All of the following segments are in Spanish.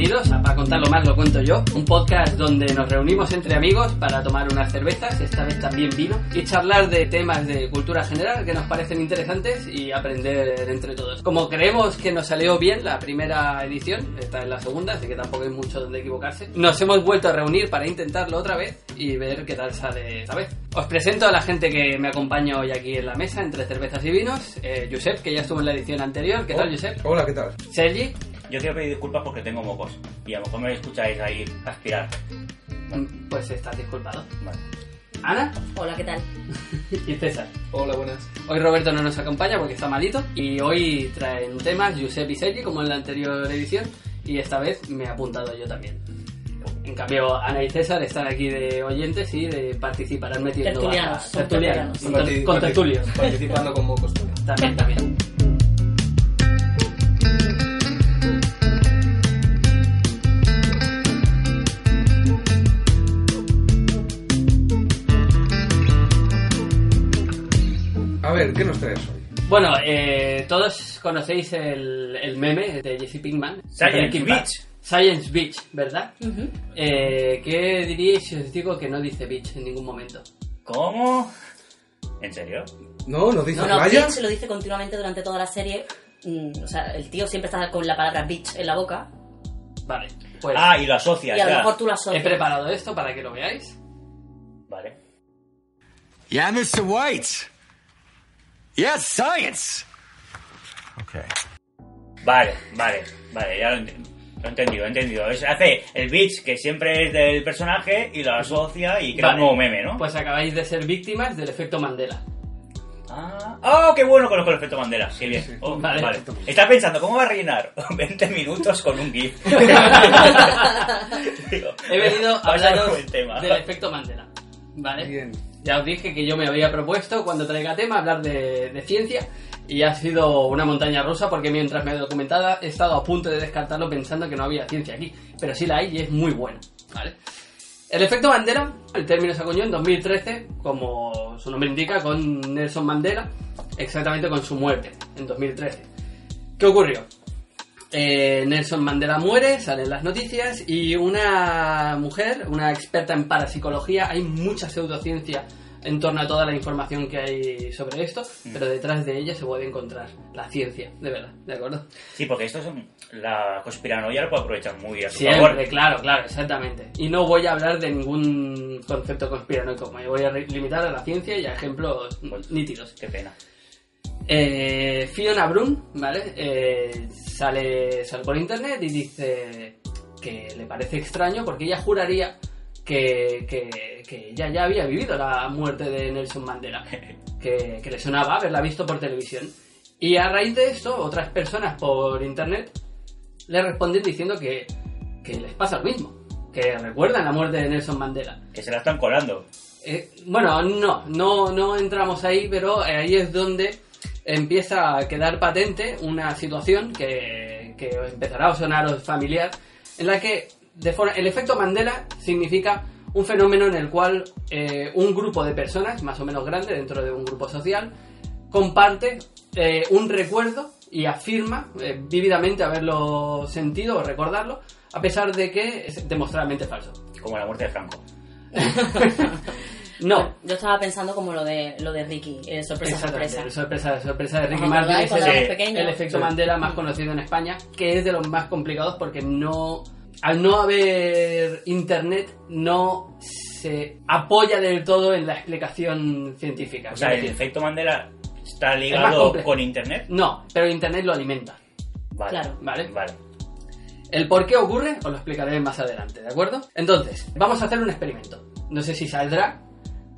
Bienvenidos a Para contarlo más lo cuento yo, un podcast donde nos reunimos entre amigos para tomar unas cervezas, esta vez también vino, y charlar de temas de cultura general que nos parecen interesantes y aprender entre todos. Como creemos que nos salió bien la primera edición, esta es la segunda, así que tampoco hay mucho donde equivocarse, nos hemos vuelto a reunir para intentarlo otra vez y ver qué tal sale esta vez. Os presento a la gente que me acompaña hoy aquí en la mesa, entre cervezas y vinos. Eh, Josep, que ya estuvo en la edición anterior. ¿Qué tal, Josep? Hola, ¿qué tal? Sergi. Yo quiero pedir disculpas porque tengo mocos y a lo mejor me escucháis ahí aspirar. Mm, Pues estás disculpado. Vale. Ana Hola, ¿qué tal? y César. Hola, buenas. Hoy Roberto no nos acompaña porque está malito y hoy traen temas Josep y Sergi como en la anterior edición y esta vez me he apuntado yo también. En cambio, Ana y César están aquí de oyentes y de participarán metiendo Tertulianos, a- tertulianos, tertulianos. con, ter- con tertulios. Participando como costumbre. También, también. A ver, ¿qué nos traes hoy? Bueno, eh, todos conocéis el, el meme de Jesse Pinkman. Science. Beach. Science Beach, ¿verdad? Eh, ¿Qué diríais si os digo que no dice Beach en ningún momento? ¿Cómo? ¿En serio? No, nos dice No, no, playa. Bitch lo dice continuamente durante toda la serie. Mm, o sea, el tío siempre está con la palabra bitch en la boca. Vale, pues Ah, y lo asocias Y a lo ya. mejor tú lo he preparado esto para que lo veáis. Vale. Yeah, Mr. White. Yes, science. Okay. Vale, vale, vale, ya lo entiendo. Lo he entendido, he entendido. Es- hace el bitch que siempre es del personaje y lo asocia y crea Vale, un nuevo meme, ¿no? Pues acabáis de ser víctimas del efecto Mandela. Ah, oh, qué bueno conozco el efecto Mandela. Qué bien. Oh, Vale. vale. Está pensando, ¿cómo va a rellenar 20 minutos con un GIF? Digo, He venido a hablaros del efecto Mandela. ¿Vale? Bien. Ya os dije que yo me había propuesto, cuando traiga tema, hablar de, ciencia. Y ha sido una montaña rusa porque mientras me documentaba he estado a punto de descartarlo pensando que no había ciencia aquí. Pero sí la hay y es muy buena. El efecto Mandela, el término se acuñó en 2013, como su nombre indica, con Nelson Mandela, exactamente con su muerte, en 2013. ¿Qué ocurrió? Eh, Nelson Mandela muere, salen las noticias y una mujer, una experta en parapsicología, hay mucha pseudociencia en torno a toda la información que hay sobre esto, pero detrás de ella se puede encontrar la ciencia, de verdad, ¿de acuerdo? Sí, porque esto es un- la conspiranoia lo puede aprovechar muy a su Siempre, favor. claro, claro, exactamente. Y no voy a hablar de ningún concepto conspiranoico, me voy a limitar a la ciencia y a ejemplos Pues- nítidos. Qué pena. Eh, Fiona Brun, ¿vale? Eh, sale, sale por internet y dice que le parece extraño porque ella juraría que, que, que ella ya había vivido la muerte de Nelson Mandela, que, que le sonaba haberla visto por televisión. Y a raíz de esto, otras personas por internet le responden diciendo que, que les pasa lo mismo, que recuerdan la muerte de Nelson Mandela. Que se la están colando. Eh, bueno, no, no, no entramos ahí, pero ahí es donde empieza a quedar patente una situación que, que empezará a sonaros familiar, en la que de forma- el efecto Mandela significa un fenómeno en el cual eh, un grupo de personas, más o menos grande, dentro de un grupo social, comparte eh, un recuerdo y afirma eh, vívidamente haberlo sentido o recordarlo, a pesar de que es demostrablemente falso. Como la muerte de Franco. No, Yo estaba pensando como lo de lo de Ricky, eh, sorpresa, sorpresa. sorpresa, sorpresa de Ricky ¿Os Martin es el, el efecto Mandela más conocido en España, que es de los más complicados porque no, al no haber internet, no se apoya del todo en la explicación científica. O sea, el efecto Mandela está ligado con internet. No, pero internet lo alimenta. Vale. Claro. Vale. Vale. El por qué ocurre os lo explicaré más adelante, ¿de acuerdo? Entonces, vamos a hacer un experimento. No sé si saldrá,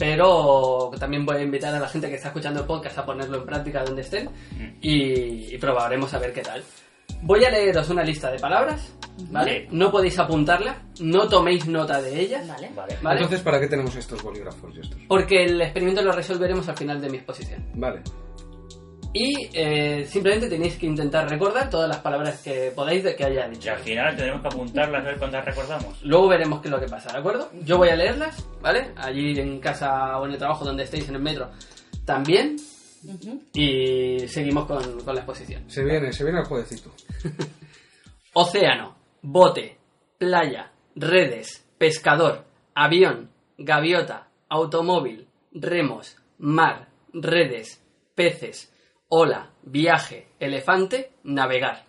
pero también voy a invitar a la gente que está escuchando el podcast a ponerlo en práctica donde estén y, y probaremos a ver qué tal. Voy a leeros una lista de palabras, ¿vale? No podéis apuntarla, no toméis nota de ellas, Vale. Vale. ¿vale? Entonces, ¿para qué tenemos estos bolígrafos y estos? Porque el experimento lo resolveremos al final de mi exposición. Vale. Y eh, simplemente tenéis que intentar recordar todas las palabras que podáis de que haya Y dicho. al final tendremos que apuntarlas a ver cuántas recordamos. Luego veremos qué es lo que pasa, ¿de acuerdo? Yo voy a leerlas, ¿vale? Allí en casa o en el trabajo donde estéis, en el metro, también. Y seguimos con, con la exposición. Se viene, se viene el jueguecito. Océano, bote, playa, redes, pescador, avión, gaviota, automóvil, remos, mar, redes, peces, ola, viaje, elefante, navegar.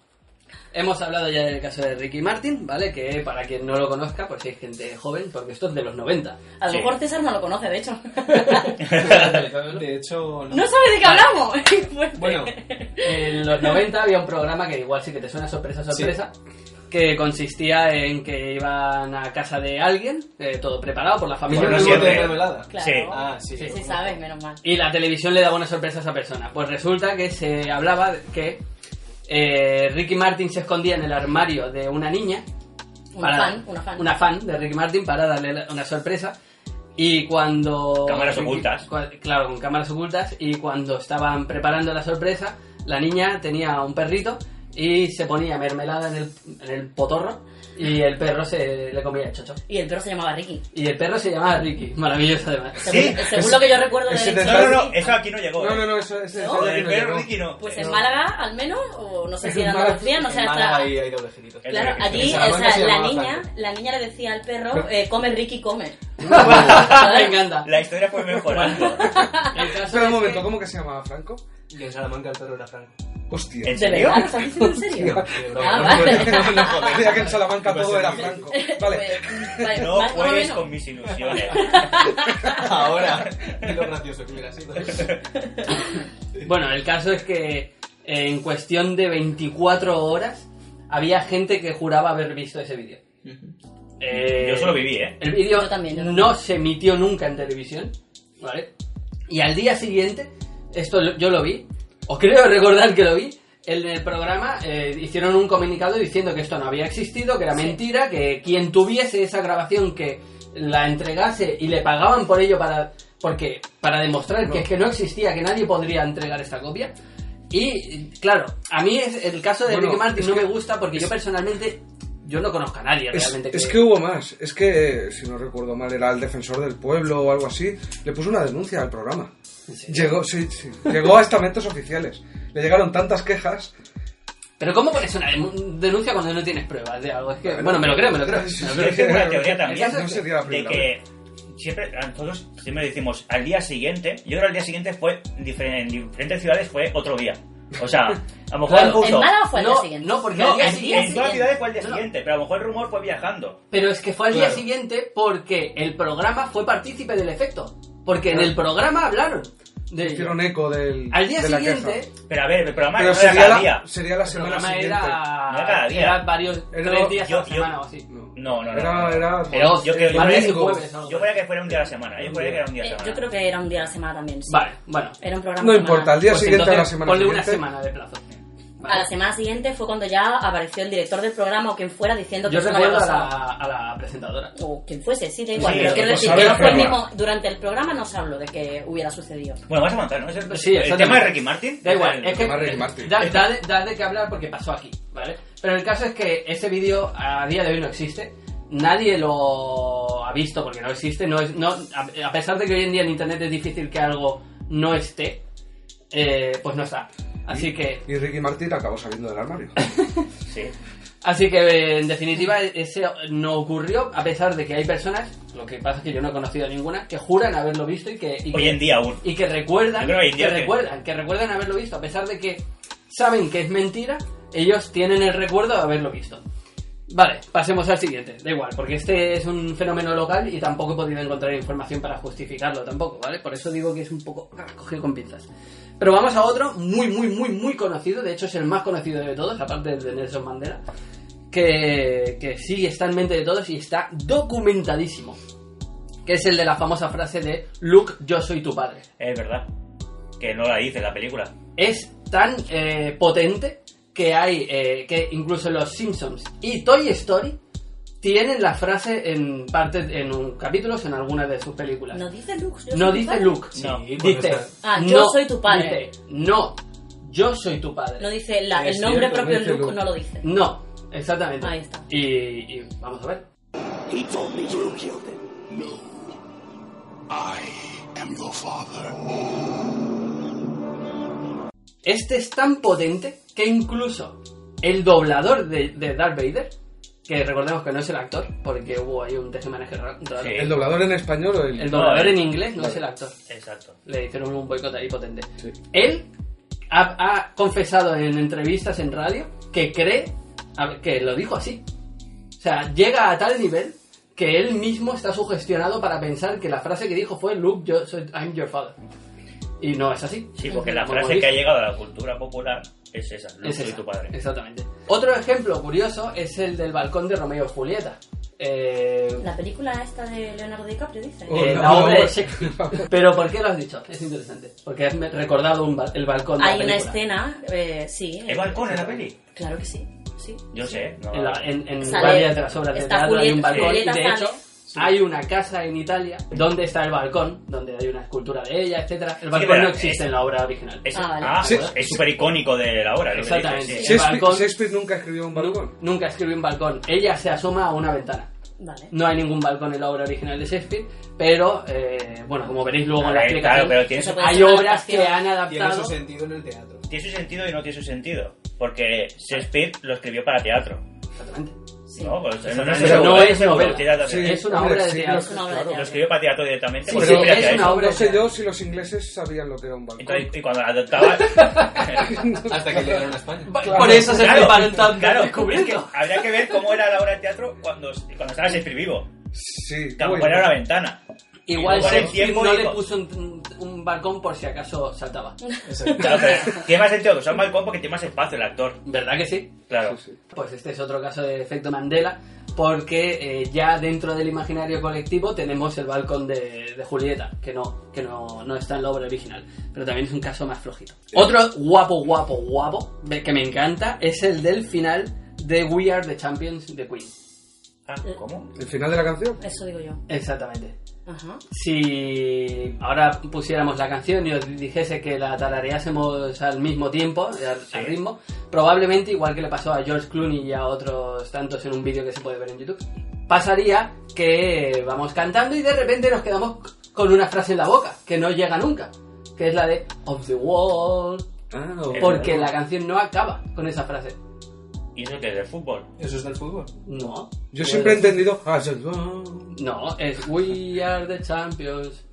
Hemos hablado ya del caso de Ricky Martin, ¿vale? Que para quien no lo conozca, pues hay gente joven, porque esto es de los 90. A lo Sí. mejor César no lo conoce, de hecho. De hecho, no. ¿No sabe de qué hablamos? Fuerte. Bueno, En los 90 había un programa que igual sí que te suena sorpresa, sorpresa, que consistía en que iban a casa de alguien, eh, todo preparado por la familia. Bueno, no siempre. Claro. Sí. Ah, sí, sí. Sí sabes, menos mal. Y la televisión le daba una sorpresa a esa persona. Pues resulta que se hablaba de que eh, Ricky Martin se escondía en el armario de una niña. Una fan, una fan. una fan de Ricky Martin para darle la- una sorpresa. Y cuando... Cámaras ocultas. Claro, con cámaras ocultas. Y cuando estaban preparando la sorpresa, la niña tenía un perrito y se ponía mermelada en el, en el potorro y el perro se le comía el chocho. Y el perro se llamaba Ricky. Y el perro se llamaba Ricky. Maravilloso además. Según, según lo que yo recuerdo de No, no, no, eso aquí no llegó. No, ¿eh? no, no, eso es ¿No? Del perro Ricky no. Pues en. Málaga, al menos, o no sé si En Andalucía, no sé, En hasta... Málaga hay, hay doble Claro, allí, o sea, se la niña, la niña le decía al perro, eh, come Ricky, come. Me encanta. La historia fue mejorando. El Espera un momento, ¿cómo que se llamaba Franco? Y en Salamanca el perro era Franco. Hostia. ¿En ¿De serio? estás diciendo en serio? Ah, vale. Creía que en Salamanca todo era Franco. Vale. Pues, No juegues con mis ilusiones. Ahora, y lo gracioso que hubiera sido. Bueno, el caso es que eh, en cuestión de 24 horas había gente que juraba haber visto ese vídeo. Eh, Yo solo viví, ¿eh? El vídeo también, no se emitió nunca en televisión, ¿vale? Y al día siguiente, esto yo lo vi, o creo recordar que lo vi, en el programa eh, hicieron un comunicado diciendo que esto no había existido, que era mentira, que quien tuviese esa grabación que la entregase y le pagaban por ello para porque para demostrar que es que no existía, que nadie podría entregar esta copia. Y claro, a mí es, el caso de Bueno, Ricky Martin no que- me gusta porque yo personalmente yo no conozco a nadie Es, realmente es que hubo más. Es que, si no recuerdo mal, era el defensor del pueblo o algo así. Le puso una denuncia al programa. Llegó, sí, sí. Llegó a estamentos oficiales. Le llegaron tantas quejas. Pero ¿cómo pones una denuncia cuando no tienes pruebas de algo? Es que, bueno, me lo creo, me lo creo. Yo tengo una teoría también No sería la de que siempre, a nosotros siempre decimos al día siguiente, yo creo que al día siguiente fue, en diferentes ciudades fue otro día. O sea, a lo mejor Claro. puso... ¿En Málaga fue al día No, siguiente? no, porque No, al día en, siguiente... en todas las ciudades fue al día No, siguiente, pero a lo mejor el rumor fue viajando. Pero es que fue al día siguiente porque el programa fue partícipe del efecto. Porque en el programa hablaron de ello. Hicieron eco del, Al día de la siguiente, queja. Pero a ver, el programa Pero no era sería cada la, día. sería la el semana programa siguiente. era, No era cada día. era varios, Era- tres días yo- a la yo- semana o así. No, No, no. Era, no. era, Pero Yo creo- yo Yo así. creía que fuera un día a la semana. Yo creía que era un día a Eh, la semana. yo creo que era un día a la semana también, sí. Vale, bueno. Era un programa No importa, al día Pues siguiente a la semana ponle una semana de plazo. A la semana siguiente fue cuando ya apareció el director del programa o quien fuera diciendo que Yo eso no había recuerdo a pasado. la, a la presentadora. O quien fuese, sí, da igual. Sí, pero quiero pues decir que no fue el mismo. Durante el programa no se habló de que hubiera sucedido. Bueno, vamos a avanzar, ¿no? Es el, Sí, el tema de Ricky Martin. Da igual, El- es que tema de Ricky Martin. da, da de, da de qué hablar porque pasó aquí, ¿vale? Pero el caso es que ese vídeo a día de hoy no existe. Nadie lo ha visto porque no existe. No es, no, a, a pesar de que hoy en día en internet es difícil que algo no esté, eh, pues no está. Así que, Y Ricky Martin acabó saliendo del armario. Sí. así que en definitiva ese no ocurrió a pesar de que hay personas, lo que pasa es que yo no he conocido a ninguna, que juran haberlo visto y que, y Hoy que- en día aún. y que recuerdan que que que- recuerdan que recuerdan haberlo visto a pesar de que saben que es mentira ellos tienen el recuerdo de haberlo visto vale pasemos al siguiente da igual porque este es un fenómeno local y tampoco he podido encontrar información para justificarlo tampoco vale por eso digo que es un poco ah, cogido con pinzas pero vamos a otro muy muy muy muy conocido de hecho es el más conocido de todos aparte de Nelson Mandela que, que sí está en mente de todos y está documentadísimo. Que es el de la famosa frase de Luke, yo soy tu padre. Es verdad. Que no la dice la película. Es tan eh, potente que hay, eh, que incluso los Simpsons y Toy Story tienen la frase en parte, en un capítulos en alguna de sus películas. No dice Luke. yo No soy tu dice padre. Luke, Sí, no. dice, Ah, yo no, soy tu padre. dice, no, yo soy tu padre. No dice la- el nombre cierto, propio Luke, Luke. no lo dice. No, exactamente. Ahí está. Y, y vamos a ver. He told me you killed him. No. I am your father. Este es tan potente que incluso el doblador de, de Darth Vader, que recordemos que no es el actor, porque hubo ahí un tejemaneje raro. Sí. ¿El doblador en español o el.? El doblador No, en inglés no vale. es el actor. Exacto. Le hicieron un boicot ahí potente. Sí. Él ha, ha confesado en entrevistas en radio que cree a que lo dijo así. O sea, llega a tal nivel que él mismo está sugestionado para pensar que la frase que dijo fue Luke, yo soy, I'm your father. Y no es así. Sí, porque la frase que ha llegado a la cultura popular es esa. Luke, Es soy esa, tu padre. Exactamente. Otro ejemplo curioso es el del balcón de Romeo y Julieta. Eh, La película esta de Leonardo DiCaprio dice. Oh, eh, no, la no, obra no. de Shakespeare. Pero ¿por qué lo has dicho? Es interesante. Porque has recordado un ba- el balcón de Hay la una escena, eh, sí. ¿Hay balcón en la peli? Claro que sí. sí. Yo sé. No. En, la- en- en Sale- varias de las obras de teatro hay un Julieta- balcón y de sale. Hecho hay una casa en Italia donde está el balcón, donde hay una escultura de ella, etcétera. El balcón pero no existe es- en la obra original. Es, Ah, vale. ah, Sí. pues es súper icónico de la obra. Exactamente. dices, sí. Sí. Shakespeare, balcón- Shakespeare nunca escribió un balcón. Nunca escribió un balcón. Ella se asoma a una ventana. Vale. No hay ningún balcón en la obra original de Shakespeare, pero eh, bueno, como veréis luego en la explicación, claro, pero tiene hay obras que han Tiene adaptado. su sentido en el teatro. tiene su sentido y no tiene su sentido. Porque Shakespeare lo escribió para teatro. Exactamente. Sí. No, pues, no, es, no es una obra de teatro. Es una obra de claro. teatro. Lo escribió para teatro directamente. Sí, sí, es una obra No sé yo si los ingleses sabían lo que era un balcón. Entonces, y cuando adoptaba. Hasta que llegaron a España. Por eso se Claro, preparan tanto claro, es que habría que ver cómo era la obra de teatro cuando, cuando estaba Shakespeare vivo. Sí, Que a lo uy, mejor era una ventana. Igual Shakespeare no le puso un, un balcón por si acaso saltaba. Claro, pero tiene más sentido que sea un balcón porque tiene más espacio el actor. ¿Verdad que sí? Claro. Sí, sí. Pues este es otro caso de efecto Mandela, porque eh, ya dentro del imaginario colectivo tenemos el balcón de, de Julieta, que no, que no, no está en la obra original, pero también es un caso más flojito. Otro guapo, guapo, guapo, que me encanta, es el del final de We Are the Champions de Queen. Ah, ¿cómo? ¿El final de la canción? Eso digo yo. Exactamente. Ajá. Si ahora pusiéramos la canción y os dijese que la tarareásemos al mismo tiempo, al, al ritmo, probablemente, igual que le pasó a George Clooney y a otros tantos en un vídeo que se puede ver en YouTube, pasaría que vamos cantando y de repente nos quedamos con una frase en la boca, que no llega nunca, que es la de Of the Wall, Ah, porque la canción no acaba con esa frase. ¿Y eso que es del fútbol? Eso es del fútbol. No. Yo siempre he entendido. Ah. No, es We Are the Champions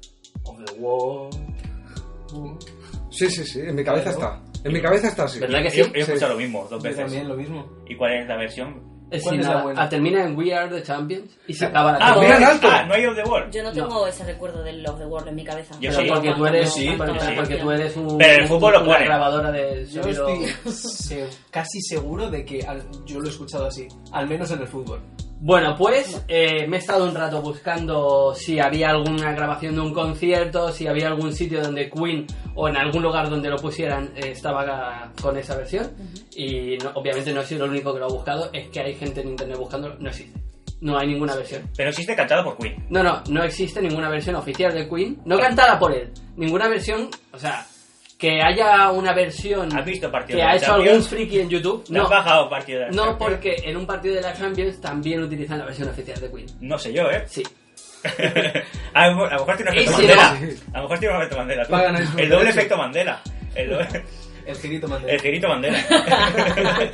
of the World. Sí, sí, sí, en mi cabeza está. En mi cabeza está así. ¿Verdad que sí? Yo, yo he escuchado lo mismo dos Yo veces. también lo mismo. ¿Y cuál es la versión? Ah, termina en We Are the Champions y se acaba la Ah, mira canción. en alto. Ah, no hay of the world. Yo no tengo ese recuerdo del Love the World en mi cabeza. Yo Pero sí. porque tú eres, Sí, porque, sí. porque tú eres un, Pero el fútbol lo grabadora de Yo estoy casi seguro de que al- yo lo he escuchado así. Al menos en el fútbol. Bueno, pues eh, me he estado un rato buscando si había alguna grabación de un concierto, si había algún sitio donde Queen o en algún lugar donde lo pusieran eh, estaba con esa versión. Y no- obviamente no he sido el único que lo ha buscado, es que hay gente en internet buscándolo, no existe. No hay ninguna versión. Pero existe cantada por Queen. No, no, no existe ninguna versión oficial de Queen, no cantada por él. Ninguna versión, o sea, que haya una versión ¿Has visto partido que de ha hecho Champions? algún friki en YouTube. ¿No No, has bajado partido de la no, Champions? porque en un partido de la Champions también utilizan la versión oficial de Queen. No sé yo, ¿eh? Sí. a, lo mejor- a lo mejor tiene un efecto si Mandela. no- A lo mejor tiene un efecto Mandela. tú. Pagan eso, El doble efecto Mandela. El, doble- El girito Mandela. el girito Mandela.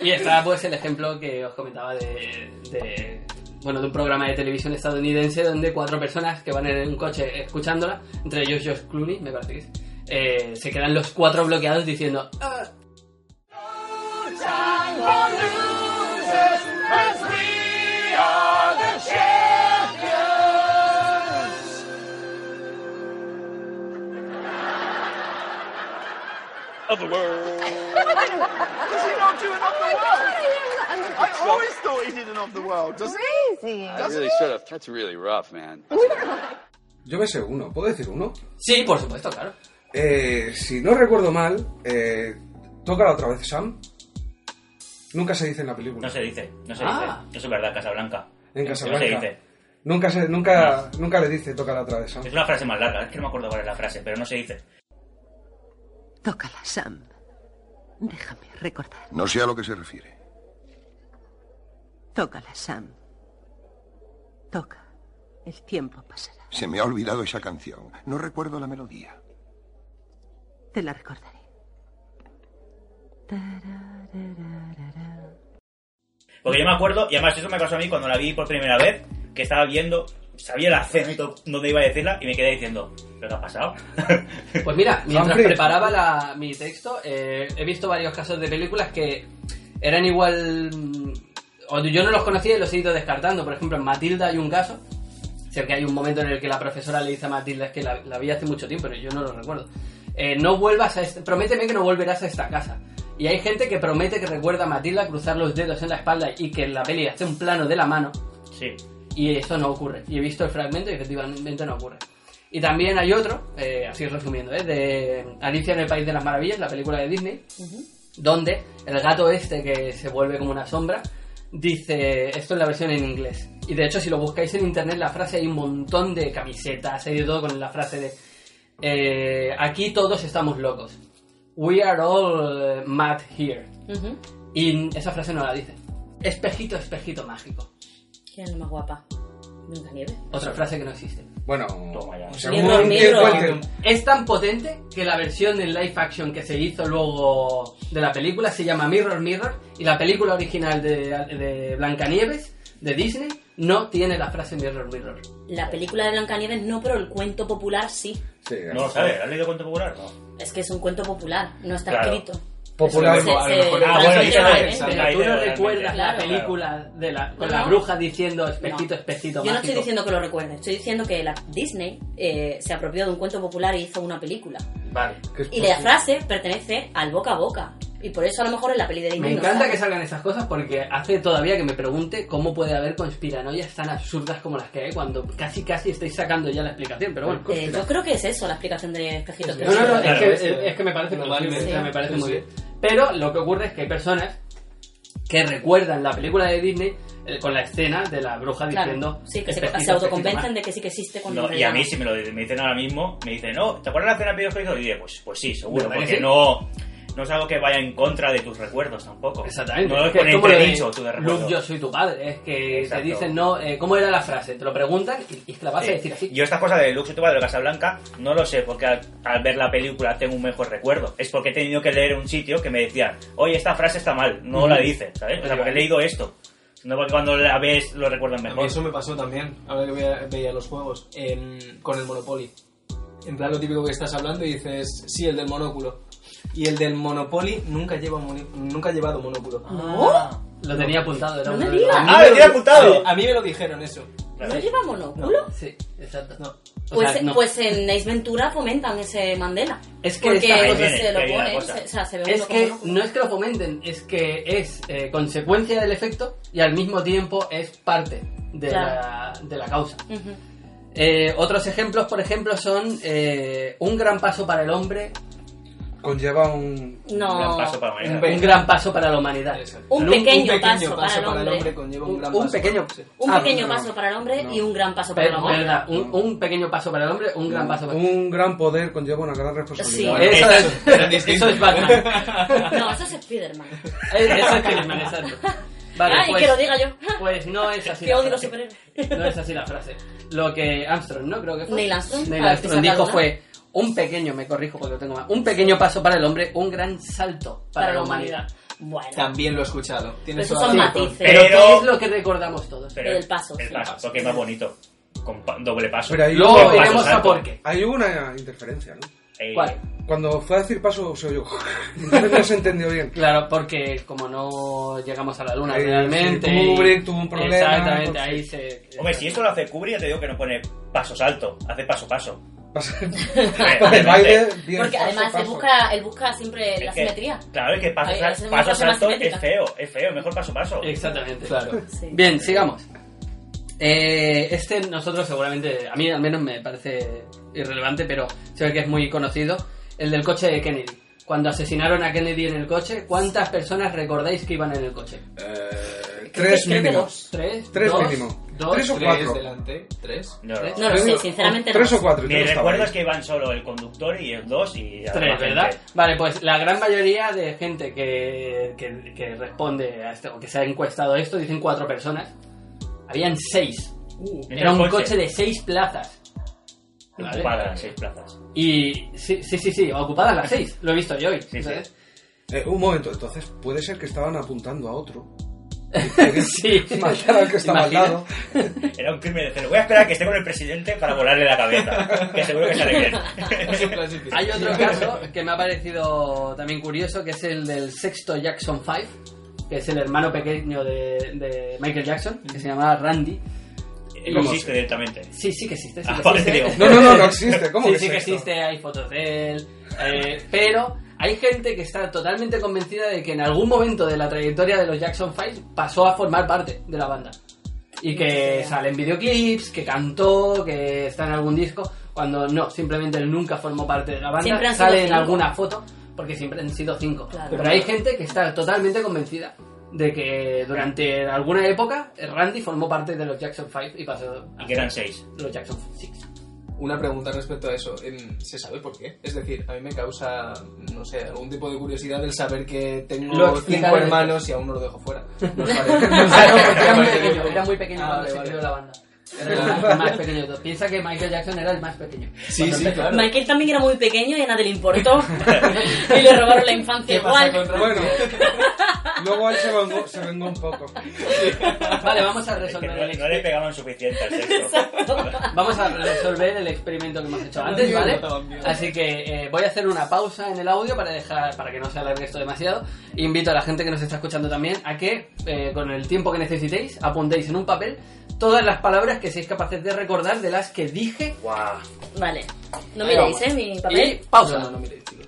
Y está pues el ejemplo que os comentaba de, de, bueno, de un programa de televisión estadounidense donde cuatro personas que van en un coche escuchándola, entre ellos Josh Clooney, me parece que es, eh, se quedan los cuatro bloqueados diciendo "Ah, of the world. Does he not do an of the world? I always thought he did an of the world. Does Crazy. I really should have. That's really rough, man. Yo me sé uno. ¿Puedo decir uno? Sí, por supuesto, claro. Eh, si no recuerdo mal, eh, toca otra vez Sam. Nunca se dice en la película. No se dice, no se Ah. dice. Eso es verdad, Casablanca. En No Casablanca. se dice. Nunca, se, nunca, nunca le dice toca otra vez Sam. Es una frase más larga, es que no me acuerdo cuál es la frase, pero no se dice. Tócala, Sam. Déjame recordar. No sé a lo que se refiere. Tócala, Sam. Toca. El tiempo pasará. Se me ha olvidado esa canción. No recuerdo la melodía. Te la recordaré. Porque yo me acuerdo, y además eso me pasó a mí cuando la vi por primera vez, que estaba viendo, sabía y todo, dónde iba a decirla, y me quedé diciendo, ¿pero qué ha pasado? Pues mira, mientras preparaba la- mi texto, eh, he visto varios casos de películas que eran igual. mm, O yo no los conocía y los he ido descartando. Por ejemplo, en Matilda hay un caso. Sé que hay un momento en el que la profesora le dice a Matilda, es que la, la vi hace mucho tiempo, pero yo no lo recuerdo. Eh, no vuelvas a este, prométeme que no volverás a esta casa. Y hay gente que promete que recuerda a Matilda cruzar los dedos en la espalda y que en la peli hace un plano de la mano Sí. y eso no ocurre. Y he visto el fragmento y efectivamente no ocurre. Y también hay otro, eh, así resumiendo, ¿eh? de Alicia en el País de las Maravillas, la película de Disney, donde el gato este que se vuelve como una sombra dice, esto es la versión en inglés. Y de hecho si lo buscáis en internet la frase hay un montón de camisetas, hay de todo con la frase de, eh, aquí todos estamos locos. We are all eh, mad here. Y esa frase no la dice. Espejito, espejito mágico. ¿Quién es la más guapa? Blancanieves. Otra frase que no existe. Bueno, Toma ya. según. Es tan potente que la versión en live action que se hizo luego de la película se llama Mirror Mirror y la película original de, de Blancanieves de Disney no tiene la frase Mirror Mirror. La película de Blancanieves no, pero el cuento popular sí. Sí, No lo sabes, ¿has leído cuento popular? No. Es que es un cuento popular, no está Claro. escrito. Popular. Se- A lo mejor- Ah, bueno, es, Pero tú no recuerdas la película de la, con No, la bruja diciendo espejito, No. espejito Yo no mágico. estoy diciendo que lo recuerde, estoy diciendo que la Disney eh, se apropió de un cuento popular y hizo una película. Vale. es Y la frase pertenece al boca a boca. Y por eso a lo mejor en la peli de Disney Me no encanta sale. que salgan esas cosas porque hace todavía que me pregunte cómo puede haber conspiranoias tan absurdas como las que hay cuando casi casi estáis sacando ya la explicación, pero bueno. Eh, yo creo que es eso, la explicación de espejitos. No, no, no, es Claro, que, es que- es- es que me parece sea, me parece Sí, muy sí. bien. Pero lo que ocurre es que hay personas que recuerdan la película de Disney eh, con la escena de la bruja Claro, diciendo sí, que se, se autoconvencen de que sí que existe cuando No, y a mí si me lo me dicen ahora mismo, me dicen, no, ¿te acuerdas de la escena de Pedro Y diré, pues, pues sí, seguro, ¿Verdad que porque sí? no, no es algo que vaya en contra de tus recuerdos tampoco. Exactamente. No es es que como entredicho tu. Luke, yo soy tu padre. Es que Exacto. te dicen, no, eh, ¿cómo era la frase? Te lo preguntan y, que la vas a decir así. Yo esta cosa de Lux y tu padre de Casablanca no lo sé porque al, al ver la película tengo un mejor recuerdo. Es porque he tenido que leer un sitio que me decían, oye, esta frase está mal, no la dice, ¿sabes? O sea, porque he leído esto. No porque cuando la ves lo recuerdas A mí mejor. eso me pasó también, ahora que veía, veía los juegos, en- con el Monopoly. En plan, lo típico que estás hablando y dices, sí, el del monóculo. Y el del Monopoly nunca, lleva moni- nunca ha llevado monóculo. ¿No? Lo tenía apuntado. Era No uno me digas. ¡Ah, me lo tenía apuntado! a mí me lo dijeron eso. ¿No lleva monóculo? Sí, exacto. No. O Pues, sea, no. pues en Ace Ventura fomentan ese Mandela. Es que Porque ahí pues, viene, se lo ahí viene la ponen, cosa. se- o sea, se ve Es uno monóculo. no es que lo fomenten, es que es eh, consecuencia del efecto y al mismo tiempo es parte de, Claro. la, de la causa. Ujú. Eh, otros ejemplos, por ejemplo, son eh, un gran paso para el hombre, Conlleva un. Un No. gran paso para la Un humanidad. un gran paso para la humanidad. Un Un- pequeño paso para el hombre. conlleva Un- un gran un paso. pequeño-. Un Ah, pequeño paso para el hombre y un gran paso para la verdad, un, un pequeño paso para el hombre, un gran paso para Un gran poder conlleva una gran responsabilidad. Sí. Eso es, eso es Batman. No, eso es Spiderman. Eh, Eso es Spiderman, exacto. Vale, Ay, pues, que lo diga yo. pues no es así. Que odio los superhéroes. No es así la frase. Lo que Armstrong, ¿no? Creo que fue. Neil Armstrong, Neil a ver, Armstrong dijo una. fue un pequeño, me corrijo porque lo tengo mal, un pequeño paso para el hombre, un gran salto para, la humanidad. Bueno, También lo he escuchado. Tienes Esos toda son matices. Pero, Pero- ¿qué es lo que recordamos todos? Pero El paso, El sí. paso, porque es más bonito. Con pa- doble paso. Pero ahí Luego a salto. por qué. Ahí hubo una interferencia, ¿no? Eh, ¿Cuál? Cuando fue a decir paso, se oyó. Entonces no se entendió bien. Claro, porque como no llegamos a la luna Ahí, realmente. Kubrick tuvo un problema, Exactamente, ahí se. Hombre, si esto lo hace Kubrick, ya te digo que no pone paso salto, hace paso paso. Bien Porque a además él busca, él busca siempre la que, simetría. Claro, es que paso, es paso más salto es feo, es feo, mejor paso paso. Exactamente. Claro. Sí. Bien, sigamos. Eh, este nosotros seguramente, a mí al menos me parece irrelevante, pero se ve que es muy conocido, el del coche de Kennedy. Cuando asesinaron a Kennedy en el coche, ¿cuántas personas recordáis que iban en el coche? Eh, tres creo que mínimo. dos. ¿Tres? Tres ¿Dos? ¿Dos? Tres o Tres cuatro. delante, tres. No, no. No lo sé, sinceramente no. Tres o cuatro. Mi recuerdo es que iban solo el conductor y el dos y Tres. ¿verdad? Vale, pues la gran mayoría de gente que, que, que responde a esto, o que se ha encuestado esto, dicen cuatro personas. Habían seis. En Era un coche. coche de seis plazas. ¿Vale? Ocupadas, seis plazas. Y sí, sí, sí, sí, ocupadas las seis. Lo he visto yo hoy. Sí, sí. Eh, un momento, entonces puede ser que estaban apuntando a otro. Sí. Matar al que estaba al Imagina. lado. Era un crimen de celo. Voy a esperar a que esté con el presidente para volarle la cabeza. Que seguro que sale bien. Hay otro caso que me ha parecido también curioso, que es el del sexto Jackson 5, que es el hermano pequeño de, de Michael Jackson, que se llamaba Randy. No existe directamente. Sí, sí que existe. Sí Ah, que existe. No, no, no, no existe. ¿Cómo sí, que sí que existe, hay fotos de él. eh, pero hay gente que está totalmente convencida de que en algún momento de la trayectoria de los Jackson 5 pasó a formar parte de la banda. Y que sale en videoclips, que cantó, que está en algún disco, cuando no, simplemente él nunca formó parte de la banda. Siempre han sido Sale en cinco. alguna foto, porque siempre han sido cinco. Claro. Pero hay gente que está totalmente convencida de que durante alguna época Randy formó parte de los Jackson 5 y pasó Y que eran seis. los Jackson 6. Una pregunta respecto a eso. ¿Se sabe por qué? Es decir, a mí me causa, no sé, algún tipo de curiosidad el saber que tengo Lo cinco hermanos y aún no lo dejo fuera. Era muy pequeño, bien. era muy pequeño Ah, cuando vale, se vale. creó la banda. Era el más pequeño de todos. Piensa que Michael Jackson era el más pequeño. Sí, sí, claro. Michael también era muy pequeño y a nadie le importó. y le robaron la infancia ¿Qué pasa igual. Bueno, luego él se vengó, se vengó un poco. Vale, vamos a Es que resolver no, el no le pegaban suficiente al sexto. Vamos a resolver el experimento que hemos hecho antes, ¿vale? Así que eh, voy a hacer una pausa en el audio para dejar para que no se alargue esto demasiado. Invito a la gente que nos está escuchando también a que eh, con el tiempo que necesitéis apuntéis en un papel todas las palabras que seáis capaces de recordar de las que dije. Vale. No Ahí miréis, vamos. ¿eh? Mi Y papel. pausa. No, no, no miréis, chicos.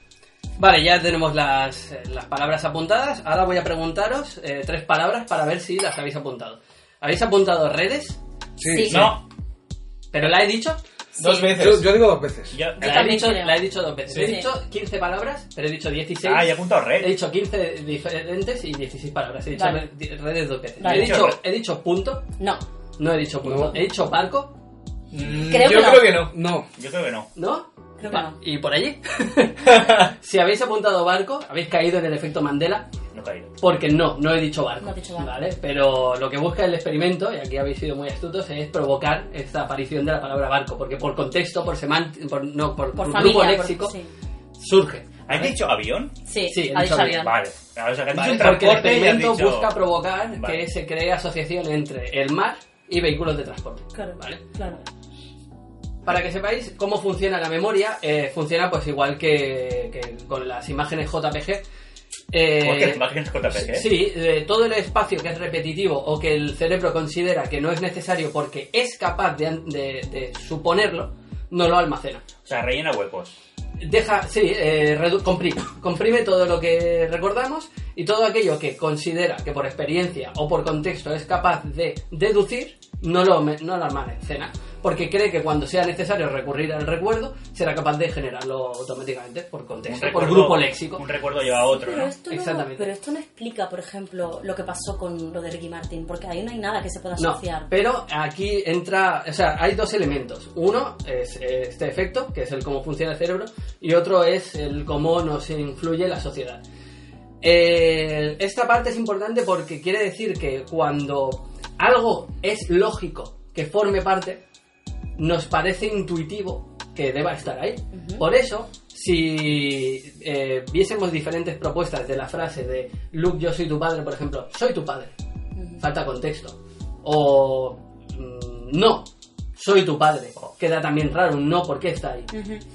Vale, ya tenemos las, eh, las palabras apuntadas. Ahora voy a preguntaros eh, tres palabras para ver si las habéis apuntado. ¿Habéis apuntado redes? Sí, Sí. No, ¿Pero la he dicho? Dos veces. Yo, yo digo dos veces. yo. La he, también dicho, creo. la he dicho dos veces. Sí. He dicho 15 palabras, pero he dicho 16. Ah, ya he apuntado He red. dicho 15 diferentes y 16 palabras. He dicho Vale. re- di- redes dos veces. Vale. He, dicho, he dicho punto. No. No he dicho punto. No. He dicho barco. Mm, Creo yo que no. creo que no. No. Yo creo que no. ¿No? Creo que no. ¿Y por allí? si habéis apuntado barco, habéis caído en el efecto Mandela. No he caído. Porque no, no he dicho barco. No has dicho barco. ¿vale? Pero lo que busca el experimento, y aquí habéis sido muy astutos, es provocar esta aparición de la palabra barco. Porque por contexto, por semántica, por, no, por, Por por familia. grupo léxico, sí. surge. ¿Has dicho avión? Sí, Sí, he ha dicho avión. avión. Vale. O sea, que has Vale, porque el experimento dicho- busca provocar Vale. que se cree asociación entre el mar y vehículos de transporte. Claro, ¿vale? claro. Para que sepáis cómo funciona la memoria, eh, funciona pues igual que, que con las imágenes JPG. Eh, ¿Cómo que imágenes JPG? Sí, eh, todo el espacio que es repetitivo o que el cerebro considera que no es necesario porque es capaz de, de- de suponerlo, no lo almacena. O sea, rellena huecos. Deja, sí, eh, comprime. Comprime todo lo que recordamos y todo aquello que considera que por experiencia o por contexto es capaz de deducir, no lo, no lo almacena. Porque cree que cuando sea necesario recurrir al recuerdo, será capaz de generarlo automáticamente por contexto, por grupo léxico. Un recuerdo lleva a otro, Pero ¿no? esto, no, Exactamente. pero esto no explica, por ejemplo, lo que pasó con lo de Ricky Martin, porque ahí no hay nada que se pueda No, asociar. pero aquí entra, o sea, hay dos elementos. Uno es eh, este efecto, que es el cómo funciona el cerebro, y otro es el cómo nos influye la sociedad. Eh, esta parte es importante porque quiere decir que cuando algo es lógico que forme parte, nos parece intuitivo que deba estar ahí. Por eso, si eh, viésemos diferentes propuestas de la frase de Luke, yo soy tu padre, por ejemplo, soy tu padre, falta contexto. O mm, no, soy tu padre, queda también raro un no, ¿por qué está ahí?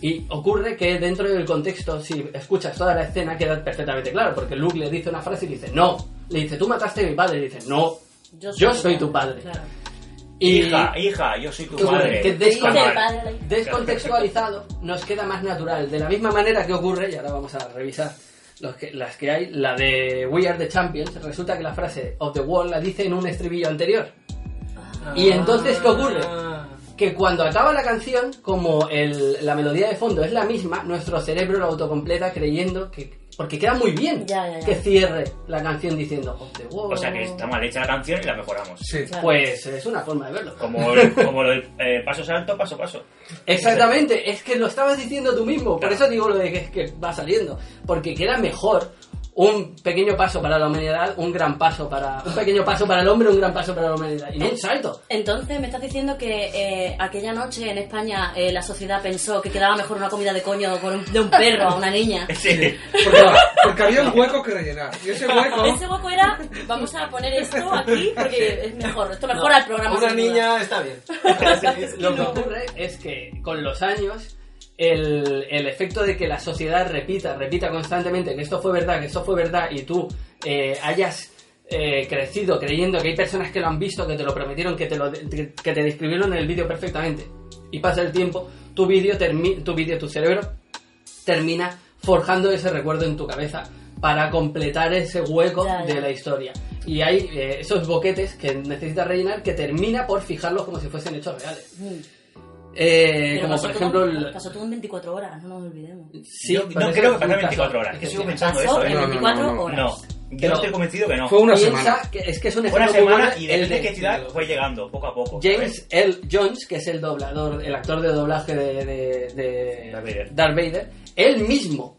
Y ocurre que dentro del contexto, si escuchas toda la escena, queda perfectamente claro, porque Luke le dice una frase y dice no, le dice tú mataste a mi padre, y dice no, yo soy tu padre. Claro. Y Hija, hija, yo soy tu madre. Que descontextualizado nos queda más natural. De la misma manera que ocurre, y ahora vamos a revisar los que- las que hay, la de We Are the Champions, resulta que la frase of the Wall la dice en un estribillo anterior. Y entonces, ¿qué ocurre? Que cuando acaba la canción, como el- la melodía de fondo es la misma, nuestro cerebro lo autocompleta creyendo que... Porque queda muy bien Ya, ya, ya. que cierre la canción diciendo the Wall. O sea que está mal hecha la canción y la mejoramos. Sí. Pues es una forma de verlo. Como, el- como lo del eh, paso salto, paso paso. Exactamente, es que lo estabas diciendo tú mismo, por eso digo lo de que, es que va saliendo, porque queda mejor un pequeño paso para la humanidad, un gran paso para un pequeño paso para el hombre, un gran paso para la humanidad y no un salto. Entonces, me estás diciendo que eh, aquella noche en España eh, la sociedad pensó que quedaba mejor una comida de coño con un- de un perro a una niña. Sí. Porque, porque había un hueco que rellenar. Y ese hueco. Ese hueco era, vamos a poner esto aquí porque es mejor, esto mejora el programa. Una duda. niña está bien. Lo que ocurre es que con los años el, el efecto de que la sociedad repita, repita constantemente que esto fue verdad, que esto fue verdad y tú eh, hayas eh, crecido creyendo que hay personas que lo han visto, que te lo prometieron, que te, lo, que te describieron en el vídeo perfectamente y pasa el tiempo, tu vídeo, tu vídeo, tu cerebro termina forjando ese recuerdo en tu cabeza para completar ese hueco Ya, ya. de la historia. Y hay eh, esos boquetes que necesitas rellenar que termina por fijarlos como si fuesen hechos reales. Mm. Eh, como pasó por todo- ejemplo... el- Pasó todo en 24 horas, no nos olvidemos. Sí, Yo no creo que pasara un 24 caso horas. Que sigo especial. pensando Pasó eso. en no, no, 24 no, no. horas. No, yo estoy convencido que no. Fue una Piensa semana. que es que es un Fue una semana y el depende de de qué ciudad fue llegando, poco a poco. James L. Jones, que es el doblador, el actor de doblaje de, de- de Darth Vader. Darth Vader, él mismo